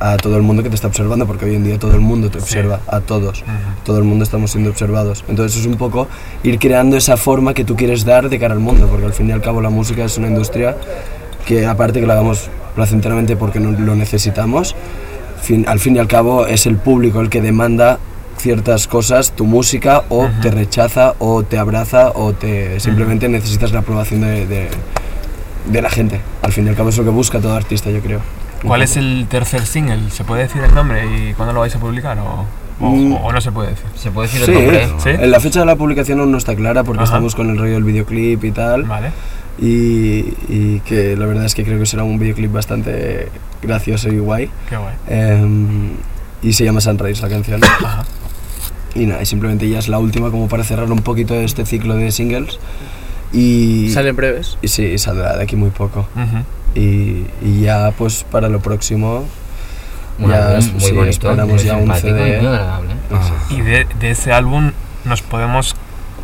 a todo el mundo que te está observando, porque hoy en día todo el mundo te observa, a todos, todo el mundo estamos siendo observados. Entonces es un poco ir creando esa forma que tú quieres dar de cara al mundo, porque al fin y al cabo la música es una industria que aparte que la hagamos placenteramente porque no- lo necesitamos, fin- al fin y al cabo es el público el que demanda ciertas cosas, tu música, o te rechaza, o te abraza, o te simplemente necesitas la aprobación de, de- de la gente. Al fin y al cabo es lo que busca todo artista, yo creo. ¿Cuál es el tercer single? ¿Se puede decir el nombre y cuándo lo vais a publicar? ¿O, o- Mm. o no se puede decir? ¿Se puede decir Sí, el nombre? ¿Sí? en la fecha de la publicación aún no está clara porque Ajá. estamos con el rollo del videoclip y tal. Vale. Y, y que la verdad es que creo que será un videoclip bastante gracioso y guay. Qué guay. Em, y se llama Sunrise la canción. Ajá. Y nada, y simplemente ya es la última como para cerrar un poquito este ciclo de singles. Y, Salen breves. y sí, saldrá de aquí muy poco. Ujú. Y, y ya pues para lo próximo Un ya álbum es- muy sí, bonito, esperamos muy ya un y CD. muy agradable. Y de, de ese álbum nos podemos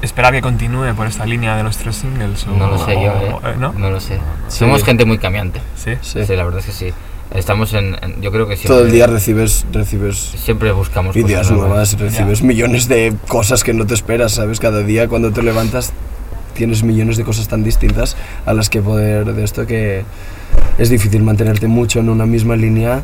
esperar que continúe por esta línea de los tres singles. O, No lo sé yo, o- ¿eh? ¿no? No lo sé. Somos gente muy cambiante. Sí. Sí. Sí, la verdad es que sí. Estamos en, en- yo creo que siempre, todo el día recibes, recibes siempre buscamos ideas cosas nuevas, recibes millones de cosas que no te esperas, ¿sabes? Cada día cuando te levantas tienes millones de cosas tan distintas a las que poder de esto que es difícil mantenerte mucho en una misma línea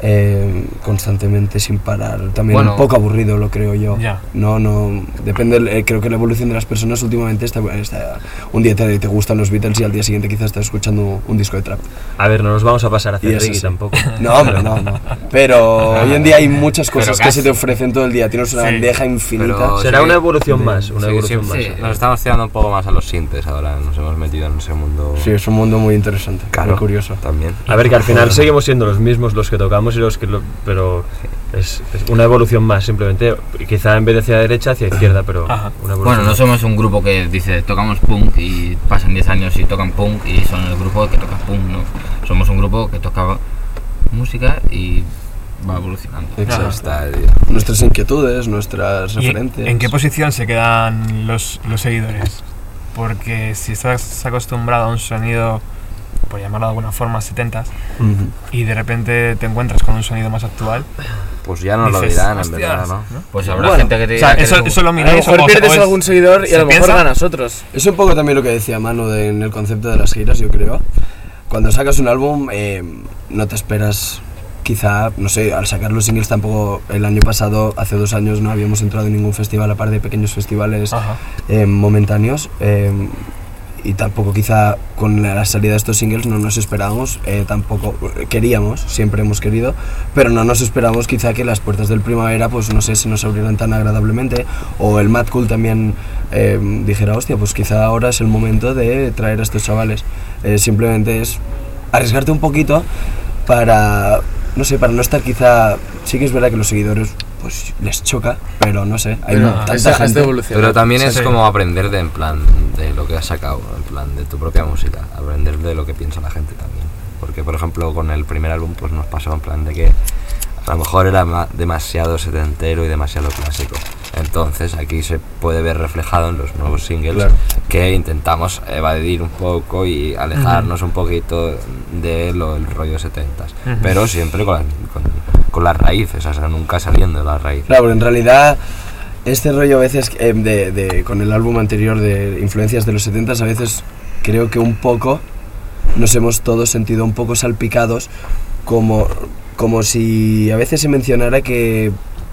eh, constantemente sin parar. También Bueno. un poco aburrido, lo creo yo. Ya. No, no, depende, eh, creo que la evolución de las personas últimamente está, está un día te, te gustan los Beatles y al día siguiente quizás estás escuchando un disco de trap. A ver, no nos vamos a pasar a hacer eso reggae sí. tampoco. No, hombre, no, no. Pero hoy en día hay muchas cosas que se te ofrecen todo el día. Tienes una Sí. bandeja infinita. Pero- Será sí, una evolución más, una Sí, evolución sí, más. sí. Nos estamos tirando un poco más a los sintes ahora, nos hemos metido en ese mundo. Sí, es un mundo muy interesante, Claro, muy curioso. También. A ver, que al final seguimos siendo los mismos los que tocamos y los que lo- pero es, es una evolución más simplemente, quizá en vez de hacia derecha hacia izquierda, pero Ajá. una evolución Bueno, no más. somos un grupo que dice tocamos punk y pasan 10 años y tocan punk y son el grupo que toca punk, no. Somos un grupo que toca música y va evolucionando. Exacto. Nuestras inquietudes, nuestras ¿Y referentes. en qué posición se quedan los, los seguidores? Porque si estás acostumbrado a un sonido, por llamarlo de alguna forma, 70 Ujú. y de repente te encuentras con un sonido más actual, Pues ya lo dices, dirán, en verdad, ¿no? Pues habrá Bueno, gente que te O sea, que eso, eres- eso lo A lo miráis mejor o- pierdes o es- algún seguidor y ¿se a lo mejor ganas otros. Es un poco también lo que decía Manu de- en el concepto de las giras, yo creo. Cuando sacas un álbum, eh, no te esperas, quizá, no sé, al sacar los singles tampoco, el año pasado, hace dos años, no habíamos entrado en ningún festival, aparte de pequeños festivales eh, momentáneos. eh, y tampoco quizá con la salida de estos singles no nos esperábamos, eh, tampoco queríamos, siempre hemos querido, pero no nos esperábamos quizá que las puertas del primavera, pues no sé, se nos abrieran tan agradablemente, o el Mad Cool también eh, dijera, hostia, pues quizá ahora es el momento de traer a estos chavales. Eh, simplemente es arriesgarte un poquito para, no sé, para no estar quizá, sí que es verdad que los seguidores pues les choca, pero no sé, hay Pero tanta esa- gente. Pero también es Sí. como aprender de en plan de lo que has sacado, en plan de tu propia música, aprender de lo que piensa la gente también. Porque por ejemplo con el primer álbum pues nos pasó en plan de que a lo mejor era ma- demasiado setentero y demasiado clásico. Entonces aquí se puede ver reflejado en los nuevos singles Claro. que intentamos evadir un poco y alejarnos un poquito de lo, el rollo 70s. Ujú. Pero siempre con, la- con, con las raíces, o sea, nunca saliendo de las raíces. Claro, pero en realidad este rollo a veces eh, de, de- con el álbum anterior de influencias de los 70 a veces creo que un poco nos hemos todos sentido un poco salpicados como, como si a veces se mencionara que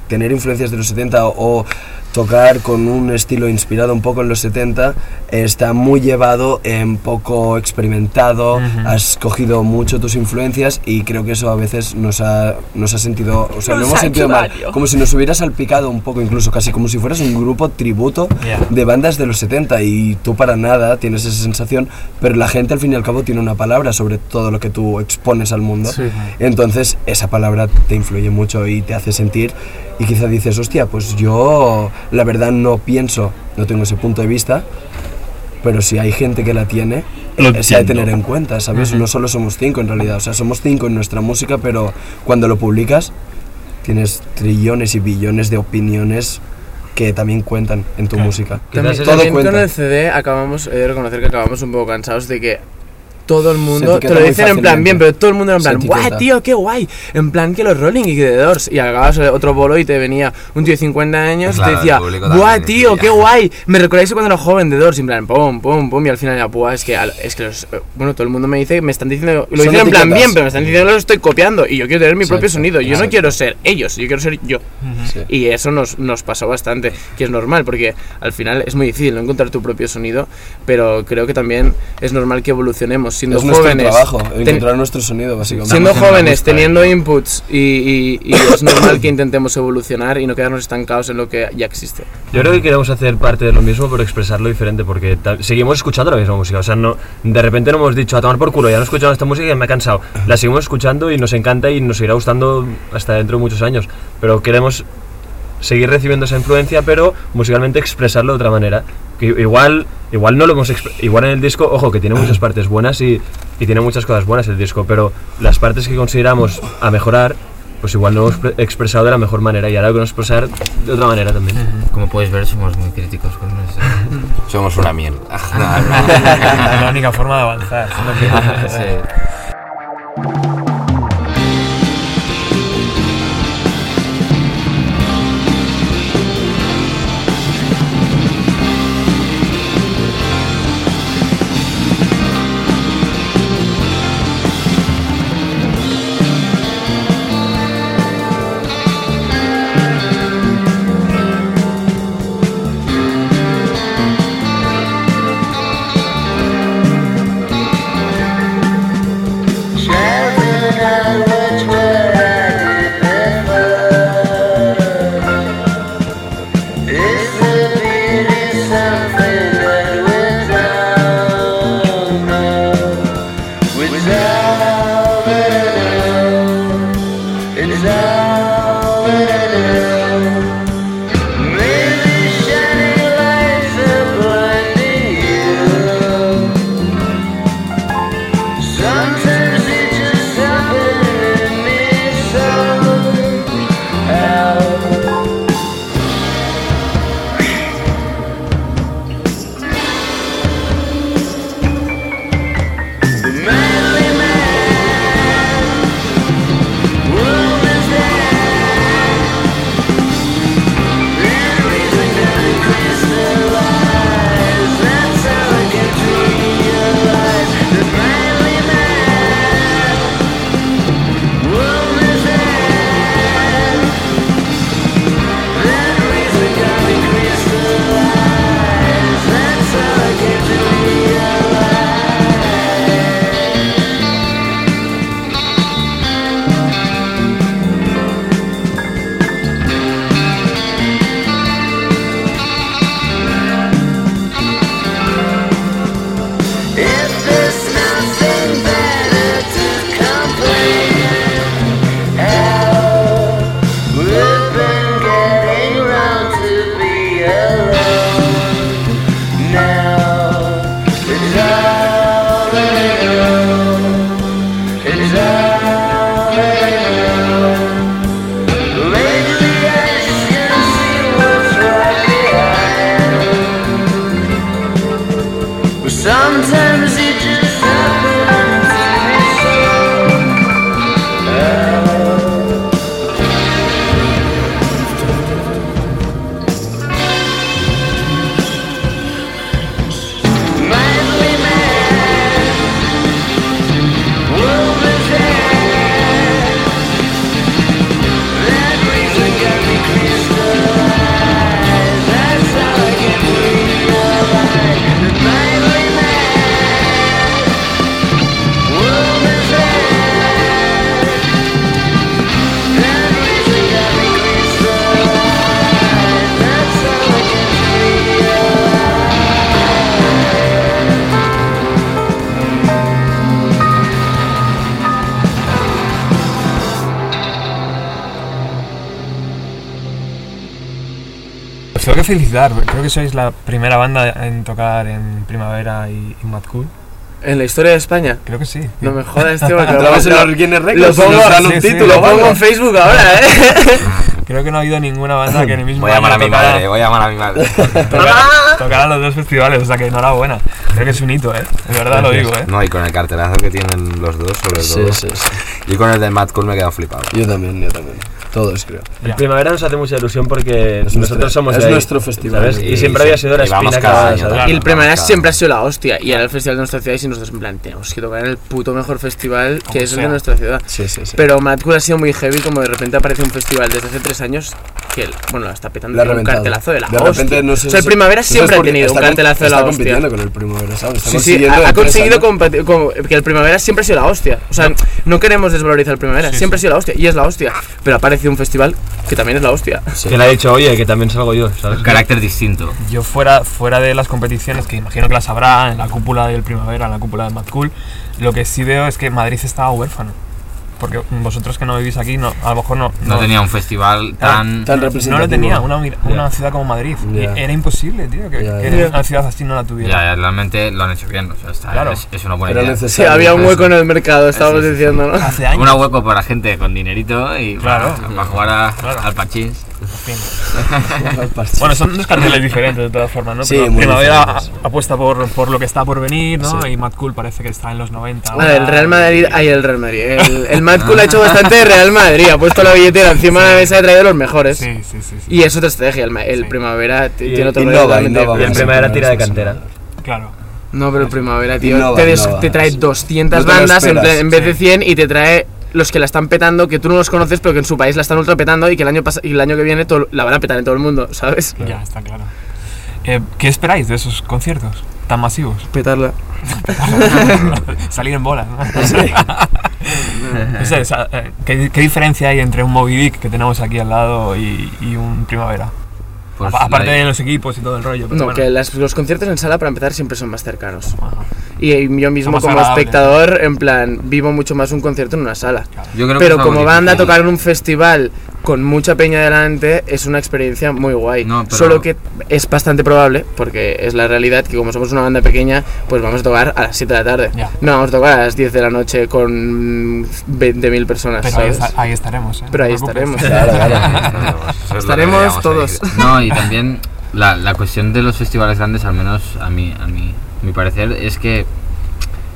tener influencias de los 70 o, o tocar con un estilo inspirado un poco en los 70, está muy llevado, en poco experimentado, has cogido mucho tus influencias y creo que eso a veces nos ha, nos ha sentido, o sea, Nos lo hemos sentido mal, como si nos hubiera salpicado un poco, incluso casi como si fueras un grupo tributo de bandas de los 70 y tú para nada tienes esa sensación, pero la gente al fin y al cabo tiene una palabra sobre todo lo que tú expones al mundo. Sí. Entonces esa palabra te influye mucho y te hace sentir y quizá dices, hostia, pues yo la verdad no pienso, no tengo ese punto de vista, pero si hay gente que la tiene, Lo se ha de tener en cuenta, ¿sabes? No solo somos cinco en realidad, o sea, somos cinco en nuestra música, pero cuando lo publicas tienes trillones y billones de opiniones que también cuentan en tu música. También, Todo también con cuenta. el CD acabamos, he de reconocer que acabamos un poco cansados de que todo el mundo te lo dicen en plan bien, pero todo el mundo era en plan, guau, tío, qué guay. En plan que los Rolling y que The Doors. Y acabas otro bolo y te venía un tío de 50 años y te decía, guau, tío, qué guay. Me recordáis cuando era joven The Doors, y en plan, pum, pum, pum. Y al final ya, buah, es que, al- es que los, eh, bueno, todo el mundo me dice, me están diciendo, lo dicen en plan bien, pero me están diciendo que los estoy copiando. Y yo quiero tener mi propio sonido. Yo no quiero ser ellos, yo quiero ser yo. Sí. Y eso nos, nos pasó bastante, que es normal, porque al final es muy difícil no encontrar tu propio sonido, pero creo que también es normal que evolucionemos siendo Es nuestro jóvenes. trabajo, ten- encontrar nuestro sonido, básicamente. siendo jóvenes, teniendo inputs y, y- y es normal que intentemos evolucionar y no quedarnos estancados en lo que ya existe. Yo creo que queremos hacer parte de lo mismo, pero expresarlo diferente, porque seguimos escuchando la misma música. O sea, no, de repente no hemos dicho a tomar por culo, ya no he escuchado esta música y me ha cansado. La seguimos escuchando y nos encanta y nos seguirá gustando hasta dentro de muchos años. Pero queremos seguir recibiendo esa influencia, pero musicalmente expresarlo de otra manera. Que igual, igual no lo hemos igual en el disco, ojo, que tiene muchas partes buenas y, y tiene muchas cosas buenas el disco, pero las partes que consideramos a mejorar, pues igual no hemos pre- expresado de la mejor manera y ahora lo queremos expresar de otra manera también. Como puedes ver, somos muy críticos con eso. Somos una mierda. la única forma de avanzar. Sí. Sometimes it just felicitar, creo que sois la primera banda en tocar en Primavera y, y Mad Cool. ¿En la historia de España? Creo que sí. No me jodas, tío, lo- los Guinness lo pongo, dan un sí, sí, título, lo pongo en Facebook ahora, ¿eh? Creo que no ha habido ninguna banda que en el mismo Voy a llamar a mi tocara- madre, voy a llamar a mi madre. tocaran los dos festivales, o sea que enhorabuena. Creo que es un hito, ¿eh? De verdad lo digo, ¿eh? No, y con el cartelazo que tienen los dos, sobre Sí, todo. sí, sí. Y con el del Mad Cool me he quedado flipado. Yo también, yo también. Todos creo. El primavera nos hace mucha ilusión porque Es nosotros nuestro- somos es de ahí, nuestro festival. ¿sabes? Y Y siempre sí, había sido la espina cada año, ¿sabes? claro. Y el Primavera siempre ha sido la hostia. Y era el festival de nuestra ciudad y nosotros en plan, tenemos que tocar en el puto mejor festival que es el de nuestra ciudad. Sí, sí, sí. Pero Mad Cool ha sido muy heavy como de repente aparece un festival desde hace tres años que, bueno, la está petando tiene un cartelazo de la de hostia. repente, no sé o sea, el si- Primavera siempre si ha tenido un está cartelazo de la Está hostia. compitiendo con el Primavera. Está Sí, sí, ha, conseguido que el Primavera siempre ha sido la hostia. O sea, no queremos desvalorizar el Primavera, siempre ha sido la hostia y es la hostia. Pero aparece un festival que también es la hostia. Sí. Que le ha dicho, oye, que también salgo yo, ¿sabes? Carácter distinto. Yo fuera, fuera de las competiciones, que imagino que las habrá en la cúpula del Primavera, en la cúpula del Mad Cool, lo que sí veo es que Madrid estaba huérfano. Porque vosotros que no vivís aquí, no, a lo mejor no... No tenía un festival tan. Tan no representativo. lo tenía, una, una ciudad como Madrid. Ya. Era imposible, tío, que, una ciudad así no la tuviera. Ya, realmente lo han hecho bien. O sea, está, Claro. es, es una buena idea. Sí, había un hueco en el mercado, estábamos diciendo, ¿no? Hace años. Un hueco para gente con dinerito y Claro. para, para jugar a- Claro. al pachín. En fin. Bueno, son dos carteles diferentes de todas formas, ¿no? Sí, Pero muy Primavera diferentes. apuesta por, por lo que está por venir, ¿no? Sí. Y Mad Cool parece que está en los 90. Vale, ahora. el Real Madrid, ahí el Real Madrid. El, el Mad Cool ha hecho bastante de Real Madrid, ha puesto la billetera encima de la mesa y ha traído los mejores. Sí, sí, sí. sí. Y es otra estrategia, el, el Sí. Primavera tiene otro innova, innova Y el primavera tira de cantera. Claro. No, pero el Primavera, tío, Innova, te, des- te trae sí. 200 No te lo bandas en, en vez de sí. 100 y te trae los que la están petando, que tú no los conoces, pero que en su país la están ultra petando y que el año, pas- y el año que viene todo- la van a petar en todo el mundo, ¿sabes? Ya, está claro. Eh, ¿Qué esperáis de esos conciertos tan masivos? Petarla. Salir en bolas, ¿no? No sé, o sea, eh, ¿qué, qué diferencia hay entre un Moby Dick que tenemos aquí al lado y, y un Primavera? Pues Apa- Aparte de los equipos y todo el rollo. pero No, bueno. que las- los conciertos en sala para empezar siempre son más cercanos. Ajá. Y yo mismo como espectador, en plan, vivo mucho más un concierto en una sala. Yo creo Pero como banda difícil. tocar en un festival con mucha peña delante es una experiencia muy guay. No, pero- Solo que es bastante probable, porque es la realidad, que como somos una banda pequeña, pues vamos a tocar a las 7 de la tarde. No vamos a tocar a las 10 de la noche con 20.000 personas, Pero ahí, ¿sabes? esta- ahí estaremos, ¿eh? Pero ahí estaremos. Claro, claro. Es Estaremos todos. No, y también la, la cuestión de los festivales grandes, al menos a mi, a mi, mi parecer, es que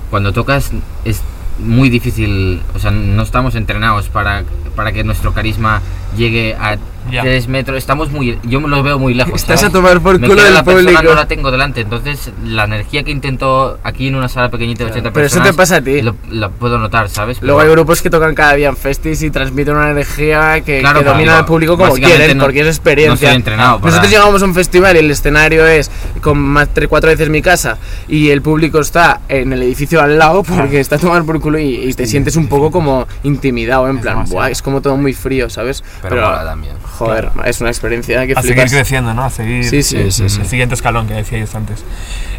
cuando tocas es muy difícil, o sea, no estamos entrenados para, para que nuestro carisma llegue a Ya. 3 metros. Estamos muy, yo me lo veo muy lejos. Estás ¿sabes? a tomar por Me culo del la persona, público. no la tengo delante, entonces la energía que intento aquí en una sala pequeñita de 80 Pero eso personas te pasa a ti. Lo, lo puedo notar, ¿sabes? Luego hay Pero- grupos que tocan cada día en festis y transmiten una energía que, Claro, que pero domina digo, al público como quieren, no- porque es no experiencia. estoy entrenado Nosotros llegamos a un festival y el escenario es con más tres cuatro veces mi casa y el público está en el edificio al lado porque está a tomar por culo y, y te sientes un poco como intimidado, en Es plan. Buah, es como todo muy frío, ¿sabes? Pero mola también. Joder, es una experiencia que A seguir creciendo, ¿no? A seguir Sí, sí, Sí, sí, sí. el siguiente escalón que decíais antes.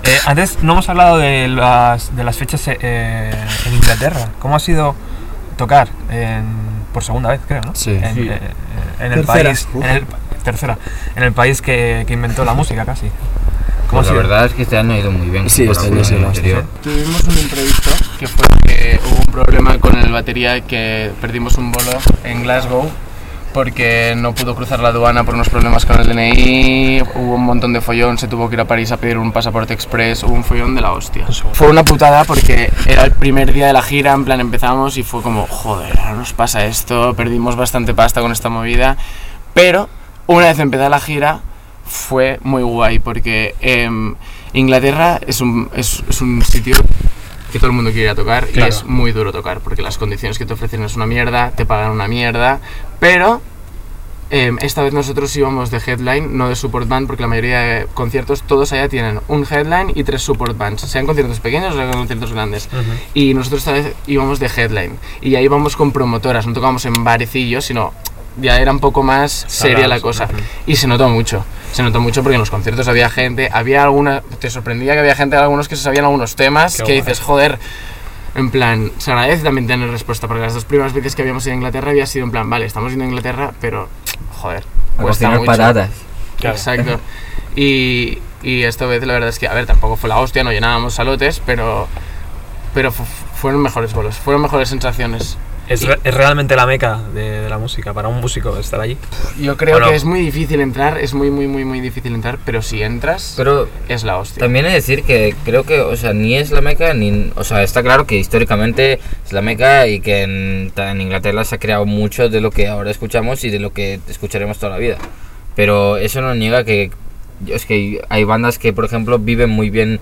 Eh, antes no hemos hablado de las, de las fechas eh, en Inglaterra. ¿Cómo ha sido tocar en- por segunda vez, creo, ¿no? Sí. En, Sí. eh, en el Tercera. país, en el, tercera, en el país que, que inventó la música casi. ¿Cómo Pues la verdad es que este año ha ido muy bien. Sí, este año sí, el. Tuvimos un imprevisto que fue que hubo un problema con el batería que perdimos un bolo en Glasgow porque no pudo cruzar la aduana por unos problemas con el DNI, hubo un montón de follón, se tuvo que ir a París a pedir un pasaporte express, hubo un follón de la hostia. Fue una putada porque era el primer día de la gira, en plan empezamos y fue como, joder, ahora nos pasa esto, perdimos bastante pasta con esta movida, pero una vez empezada la gira fue muy guay porque em, Inglaterra es un, es, es un sitio que todo el mundo quiere ir a tocar Claro. y es muy duro tocar porque las condiciones que te ofrecen es una mierda, te pagan una mierda, pero em, esta vez nosotros íbamos de headline, no de support band, porque la mayoría de conciertos todos allá tienen un headline y tres support bands, sean conciertos pequeños o sean conciertos grandes. Y nosotros esta vez íbamos de headline y ahí íbamos con promotoras, no tocábamos en barecillos, sino ya era un poco más seria la cosa. Y se notó mucho, se notó mucho porque en los conciertos había gente, había alguna, te sorprendía que había gente, algunos que se sabían algunos temas, Qué que guay. dices, joder, en plan, se agradece también tener respuesta, porque las dos primeras veces que habíamos ido a Inglaterra había sido en plan, vale, estamos yendo a Inglaterra, pero, joder, A cuesta cocinar mucho. patatas. Claro. Exacto. Y, y esta vez la verdad es que, a ver, tampoco fue la hostia, no llenábamos salotes, pero, pero fu- fueron mejores bolos, fueron mejores sensaciones. Es, re- es realmente la meca de, de la música para un músico estar allí. Yo creo que es muy difícil entrar, es muy, muy, muy, muy difícil entrar, pero si entras, Pero es la hostia. También he de decir que creo que, o sea, ni es la Meca, ni. O sea, está claro que históricamente es la Meca y que en Inglaterra se ha creado mucho de lo que ahora escuchamos y de lo que escucharemos toda la vida. Pero eso no niega que. Es que hay bandas que, por ejemplo, viven muy bien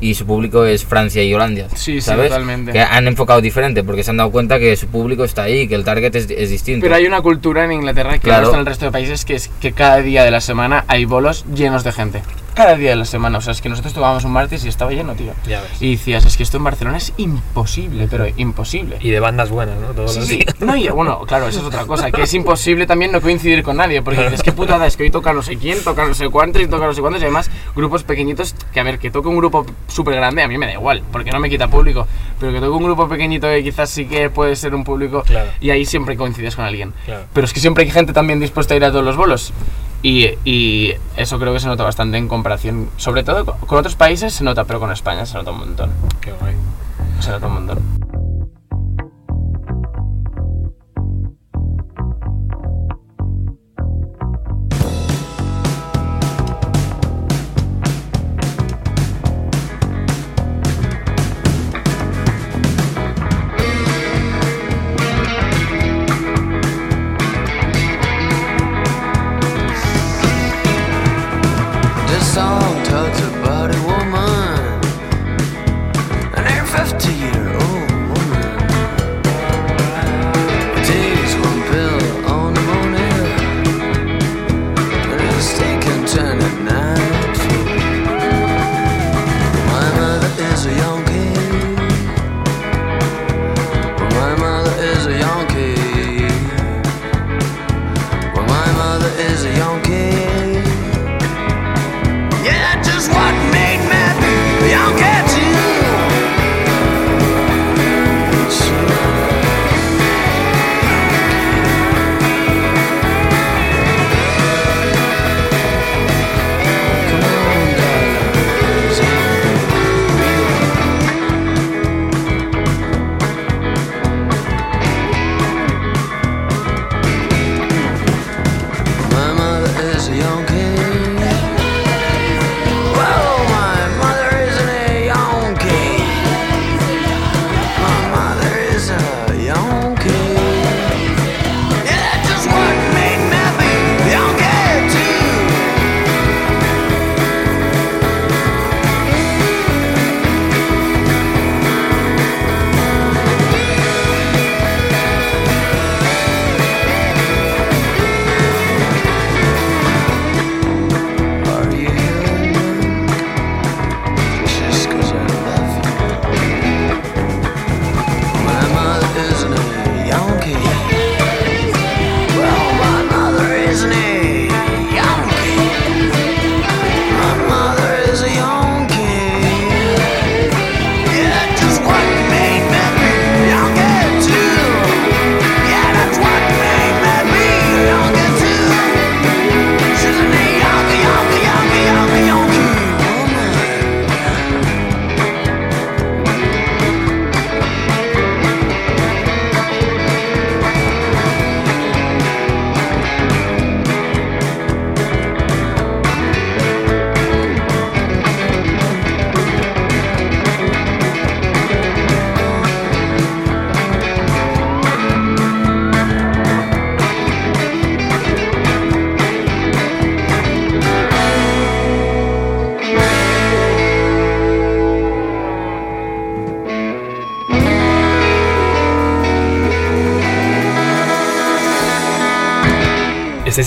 y su público es Francia y Holanda. Sí, sí, ¿sabes? totalmente. Que han enfocado diferente porque se han dado cuenta que su público está ahí, que el target es, es distinto. Pero hay una cultura en Inglaterra que Claro. no está en el resto de países, que es que cada día de la semana hay bolos llenos de gente. Cada día de la semana. O sea, es que nosotros tomábamos un martes y estaba lleno, tío. Ya ves. Y decías, es que esto en Barcelona es imposible, pero imposible. Y de bandas buenas, ¿no? Todos Sí, los sí. días. No, y bueno, claro, eso es otra cosa, que es imposible también no coincidir con nadie, porque dices, qué putada es que hoy toca no sé quién, toca no sé cuántos y toca no sé cuántos, y además grupos pequeñitos, que a ver, que toque un grupo súper grande, a mí me da igual, porque no me quita público, pero que toque un grupo pequeñito que quizás sí que puede ser un público, Claro. y ahí siempre coincides con alguien. Claro. Pero es que siempre hay gente también dispuesta a ir a todos los bolos. Y, y eso creo que se nota bastante en comparación, sobre todo con- con otros países se nota, pero con España se nota un montón. Qué guay. Se nota un montón.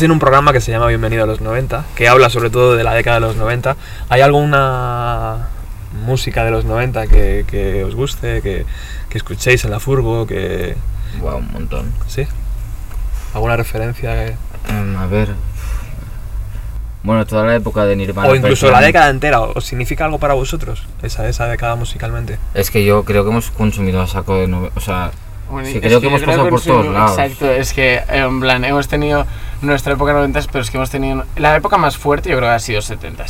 En un programa que se llama Bienvenido a los 90, que habla sobre todo de la década de los 90. ¿Hay alguna música de los 90 que, que os guste, que, que escuchéis en la furgo, que... Guau, un montón. ¿Sí? ¿Alguna referencia? que- Em, a ver. Bueno, toda la época de Nirvana. o incluso la década entera, ¿os significa algo para vosotros? Esa, esa década musicalmente. Es que yo creo que hemos consumido a saco de O sea, Bueno, sí, creo que yo hemos pasado por todos lados. Exacto, es que en plan, hemos tenido nuestra época 90, pero es que hemos tenido. La época más fuerte yo creo que ha sido 70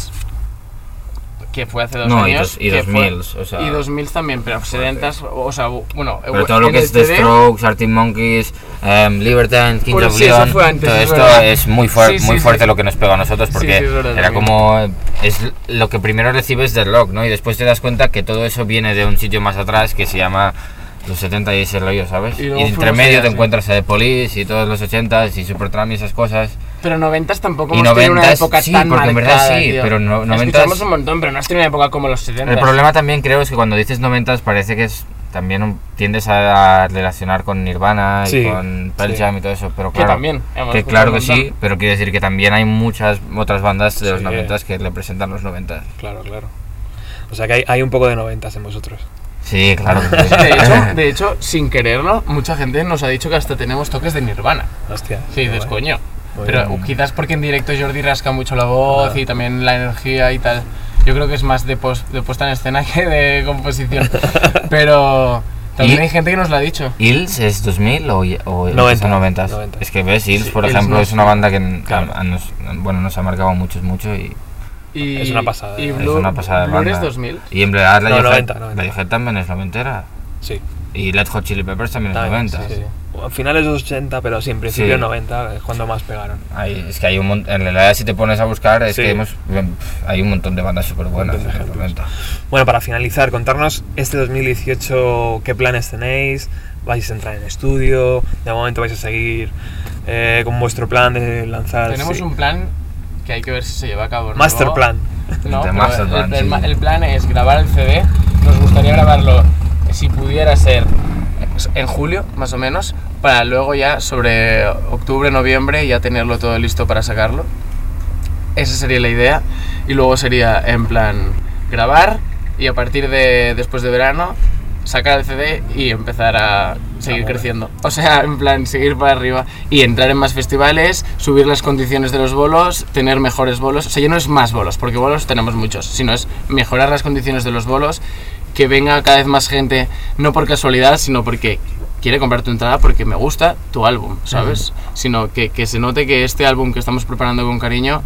que fue hace dos No, y años. dos- y fue- 2000s, o sea- y 2000 también, pero 70 o sea, bueno. Pero todo lo que es The Strokes, Arctic Monkeys, em, Libertines, Bueno, of sí, Leon, antes, todo es esto verdad. es muy, fuer- Sí, muy sí. fuerte lo que nos pegó a nosotros porque verdad, era también. como es lo que primero recibes del rock, ¿no? Y después te das cuenta que todo eso viene de un sitio más atrás que se llama los 70 y ese rollo, ¿sabes? Y Y, entre medio allá, te sí. encuentras a The Police y todos los 80s y Supertramp y esas cosas. Pero 90 tampoco Y hemos tenido una 90s, época sí, tan porque en verdad marcada, sí, tío. pero no- 90s Escuchamos un montón, pero no has tenido una época como los 70 El problema también creo es que cuando dices 90s parece que es también tiendes a relacionar con Nirvana Sí, y con Pearl sí. Jam y todo eso, pero Que claro, también, hemos que claro que sí, pero quiero decir que también hay muchas otras bandas de los Sí. 90s que representan los 90s. Claro, claro. O sea que hay, hay un poco de noventas en vosotros. Sí, claro. que sí. De hecho, de hecho, sin quererlo, mucha gente nos ha dicho que hasta tenemos toques de Nirvana. Hostia. Sí, dices, coño. Pero bien. quizás porque en directo Jordi rasca mucho la voz Ah. y también la energía y tal. Yo creo que es más de, pos- de puesta en escena que de composición. Pero también Y- hay gente que nos lo ha dicho. ¿Hills es 2000 o, o 90, 90? 90. Es que ves, Hills, Sí, por ejemplo, no es una banda que Claro. a- a nos, bueno, nos ha marcado muchos, mucho y Y, Es una pasada, Y ¿eh? es Blur, una pasada de Blur es banda. 2000. Y en verdad No, Radiohead 90, 90. Radiohead también es noventera. Sí. Y Red Hot Chili Peppers también es También, 90. sí, sí. A finales de los 80, pero sí, en principio Sí. 90 es cuando más pegaron. Hay- es que hay un montón, en realidad si te pones a buscar es Sí. que hemos, hay un montón de bandas súper buenas. montón de en los ejemplos. 90. Bueno, para finalizar, contarnos este 2018 qué planes tenéis, vais a entrar en estudio, de momento vais a seguir eh, con vuestro plan de lanzar... Tenemos sí. un plan que hay que ver si se lleva a cabo. ¿no? Master plan. No, De master plan, el el plan es grabar el CD. Nos gustaría grabarlo, si pudiera ser, en julio, más o menos, para luego ya sobre octubre, noviembre, ya tenerlo todo listo para sacarlo. Esa sería la idea. Y luego sería, en plan, grabar y a partir de después de verano sacar el CD y empezar a seguir mover. creciendo. O sea, en plan, seguir para arriba y entrar en más festivales, subir las condiciones de los bolos, tener mejores bolos. O sea, ya no es más bolos, porque bolos tenemos muchos, sino es mejorar las condiciones de los bolos, que venga cada vez más gente, no por casualidad, sino porque quiere comprar tu entrada porque me gusta tu álbum, ¿sabes? Sino que, que se note que este álbum que estamos preparando con cariño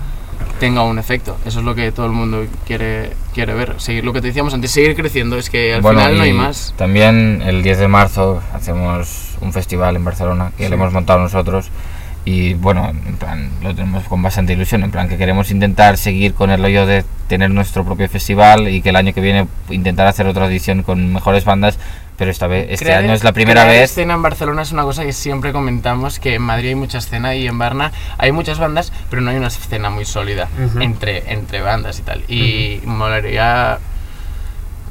tenga un efecto. Eso es lo que todo el mundo quiere, quiere ver. Seguir lo que te decíamos antes, seguir creciendo. Es que al Bueno, final no hay más. También el 10 de marzo hacemos un festival en Barcelona que lo hemos montado nosotros y bueno, en plan, lo tenemos con bastante ilusión, en plan que queremos intentar seguir con el rollo de tener nuestro propio festival y que el año que viene intentar hacer otra edición con mejores bandas, pero esta vez este Crear- año es la primera crear vez. escena en Barcelona es una cosa que siempre comentamos, que en Madrid hay mucha escena y en Barna hay muchas bandas, pero no hay una escena muy sólida Ujú. entre, entre bandas y tal. Y molaría...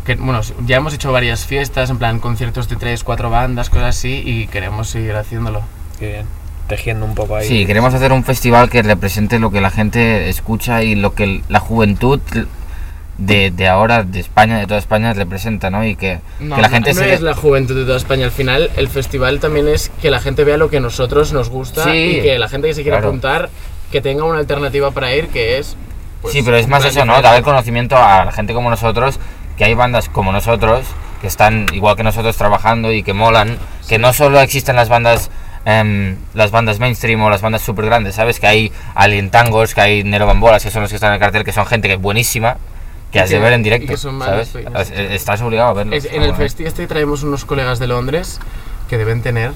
Que, bueno, ya hemos hecho varias fiestas, en plan conciertos de tres, cuatro bandas, cosas así, y queremos seguir haciéndolo. Qué bien. Tejiendo un poco ahí. Sí, queremos hacer un festival que represente lo que la gente escucha y lo que la juventud de, de ahora, de España, de toda España, representa, ¿no? Y que, No, que la gente no se... es la juventud de toda España. Al final, el festival también es que la gente vea lo que a nosotros nos gusta Sí, y que la gente que se quiera claro. apuntar, que tenga una alternativa para ir, que es... pues, sí, pero es más eso, ¿no? Dar el conocimiento a la gente como nosotros, que hay bandas como nosotros, que están igual que nosotros trabajando y que molan, que no solo existen las bandas... em, las bandas mainstream o las bandas super grandes, ¿sabes? Que hay Alien Tangos, que hay Nero Bambolas, que son los que están en el cartel, que son gente que es buenísima, que has de ver en directo, que son bandas ¿sabes? pequeñas. Es- Estás obligado a verlo. Es- en el festi este traemos unos colegas de Londres que deben tener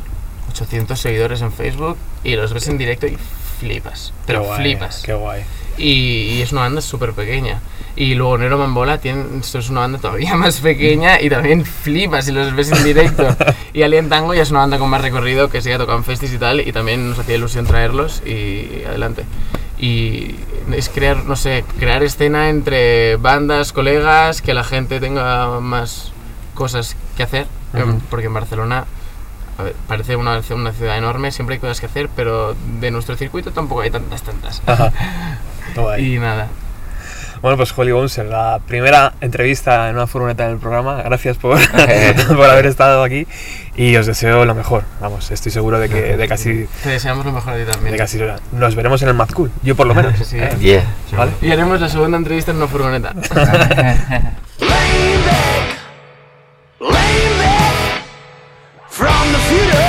800 seguidores en Facebook y los ves en directo y flipas. Pero Qué guay, flipas. Qué guay. Y, y es una banda súper pequeña. Y luego Nero Mambola tiene, esto es una banda todavía más pequeña y también flipas si los ves en directo. y Alien Tango ya es una banda con más recorrido que se ha tocado en festis y tal y también nos hacía ilusión traerlos y adelante. Y es crear, no sé, crear escena entre bandas, colegas, que la gente tenga más cosas que hacer. Porque en Barcelona a ver, parece una, una ciudad enorme, siempre hay cosas que hacer, pero de nuestro circuito tampoco hay tantas, tantas. Y nada. Bueno, pues Holly Bouncer, la primera entrevista en una furgoneta del programa. Gracias por, por haber estado aquí y os deseo lo mejor. Vamos, estoy seguro de que de casi, Te deseamos lo mejor a ti también. de casi nos veremos en el Mad Cool. Yo por lo menos. Sí. ¿eh? Yeah. ¿Vale? Y haremos la segunda entrevista en una furgoneta. From the future.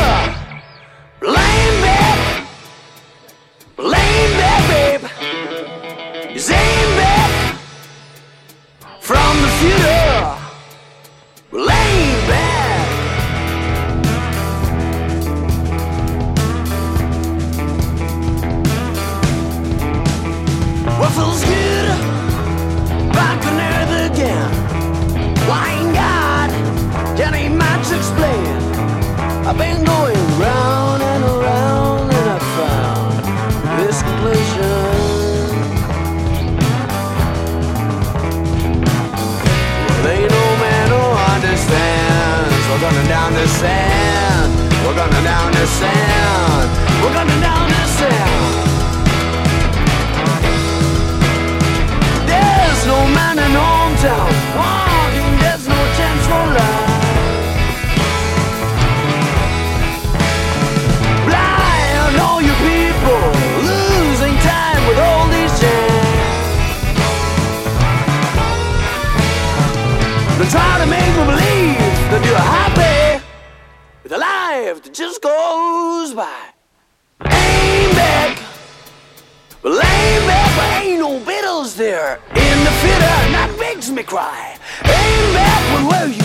me cry. Hey, Matt, where you?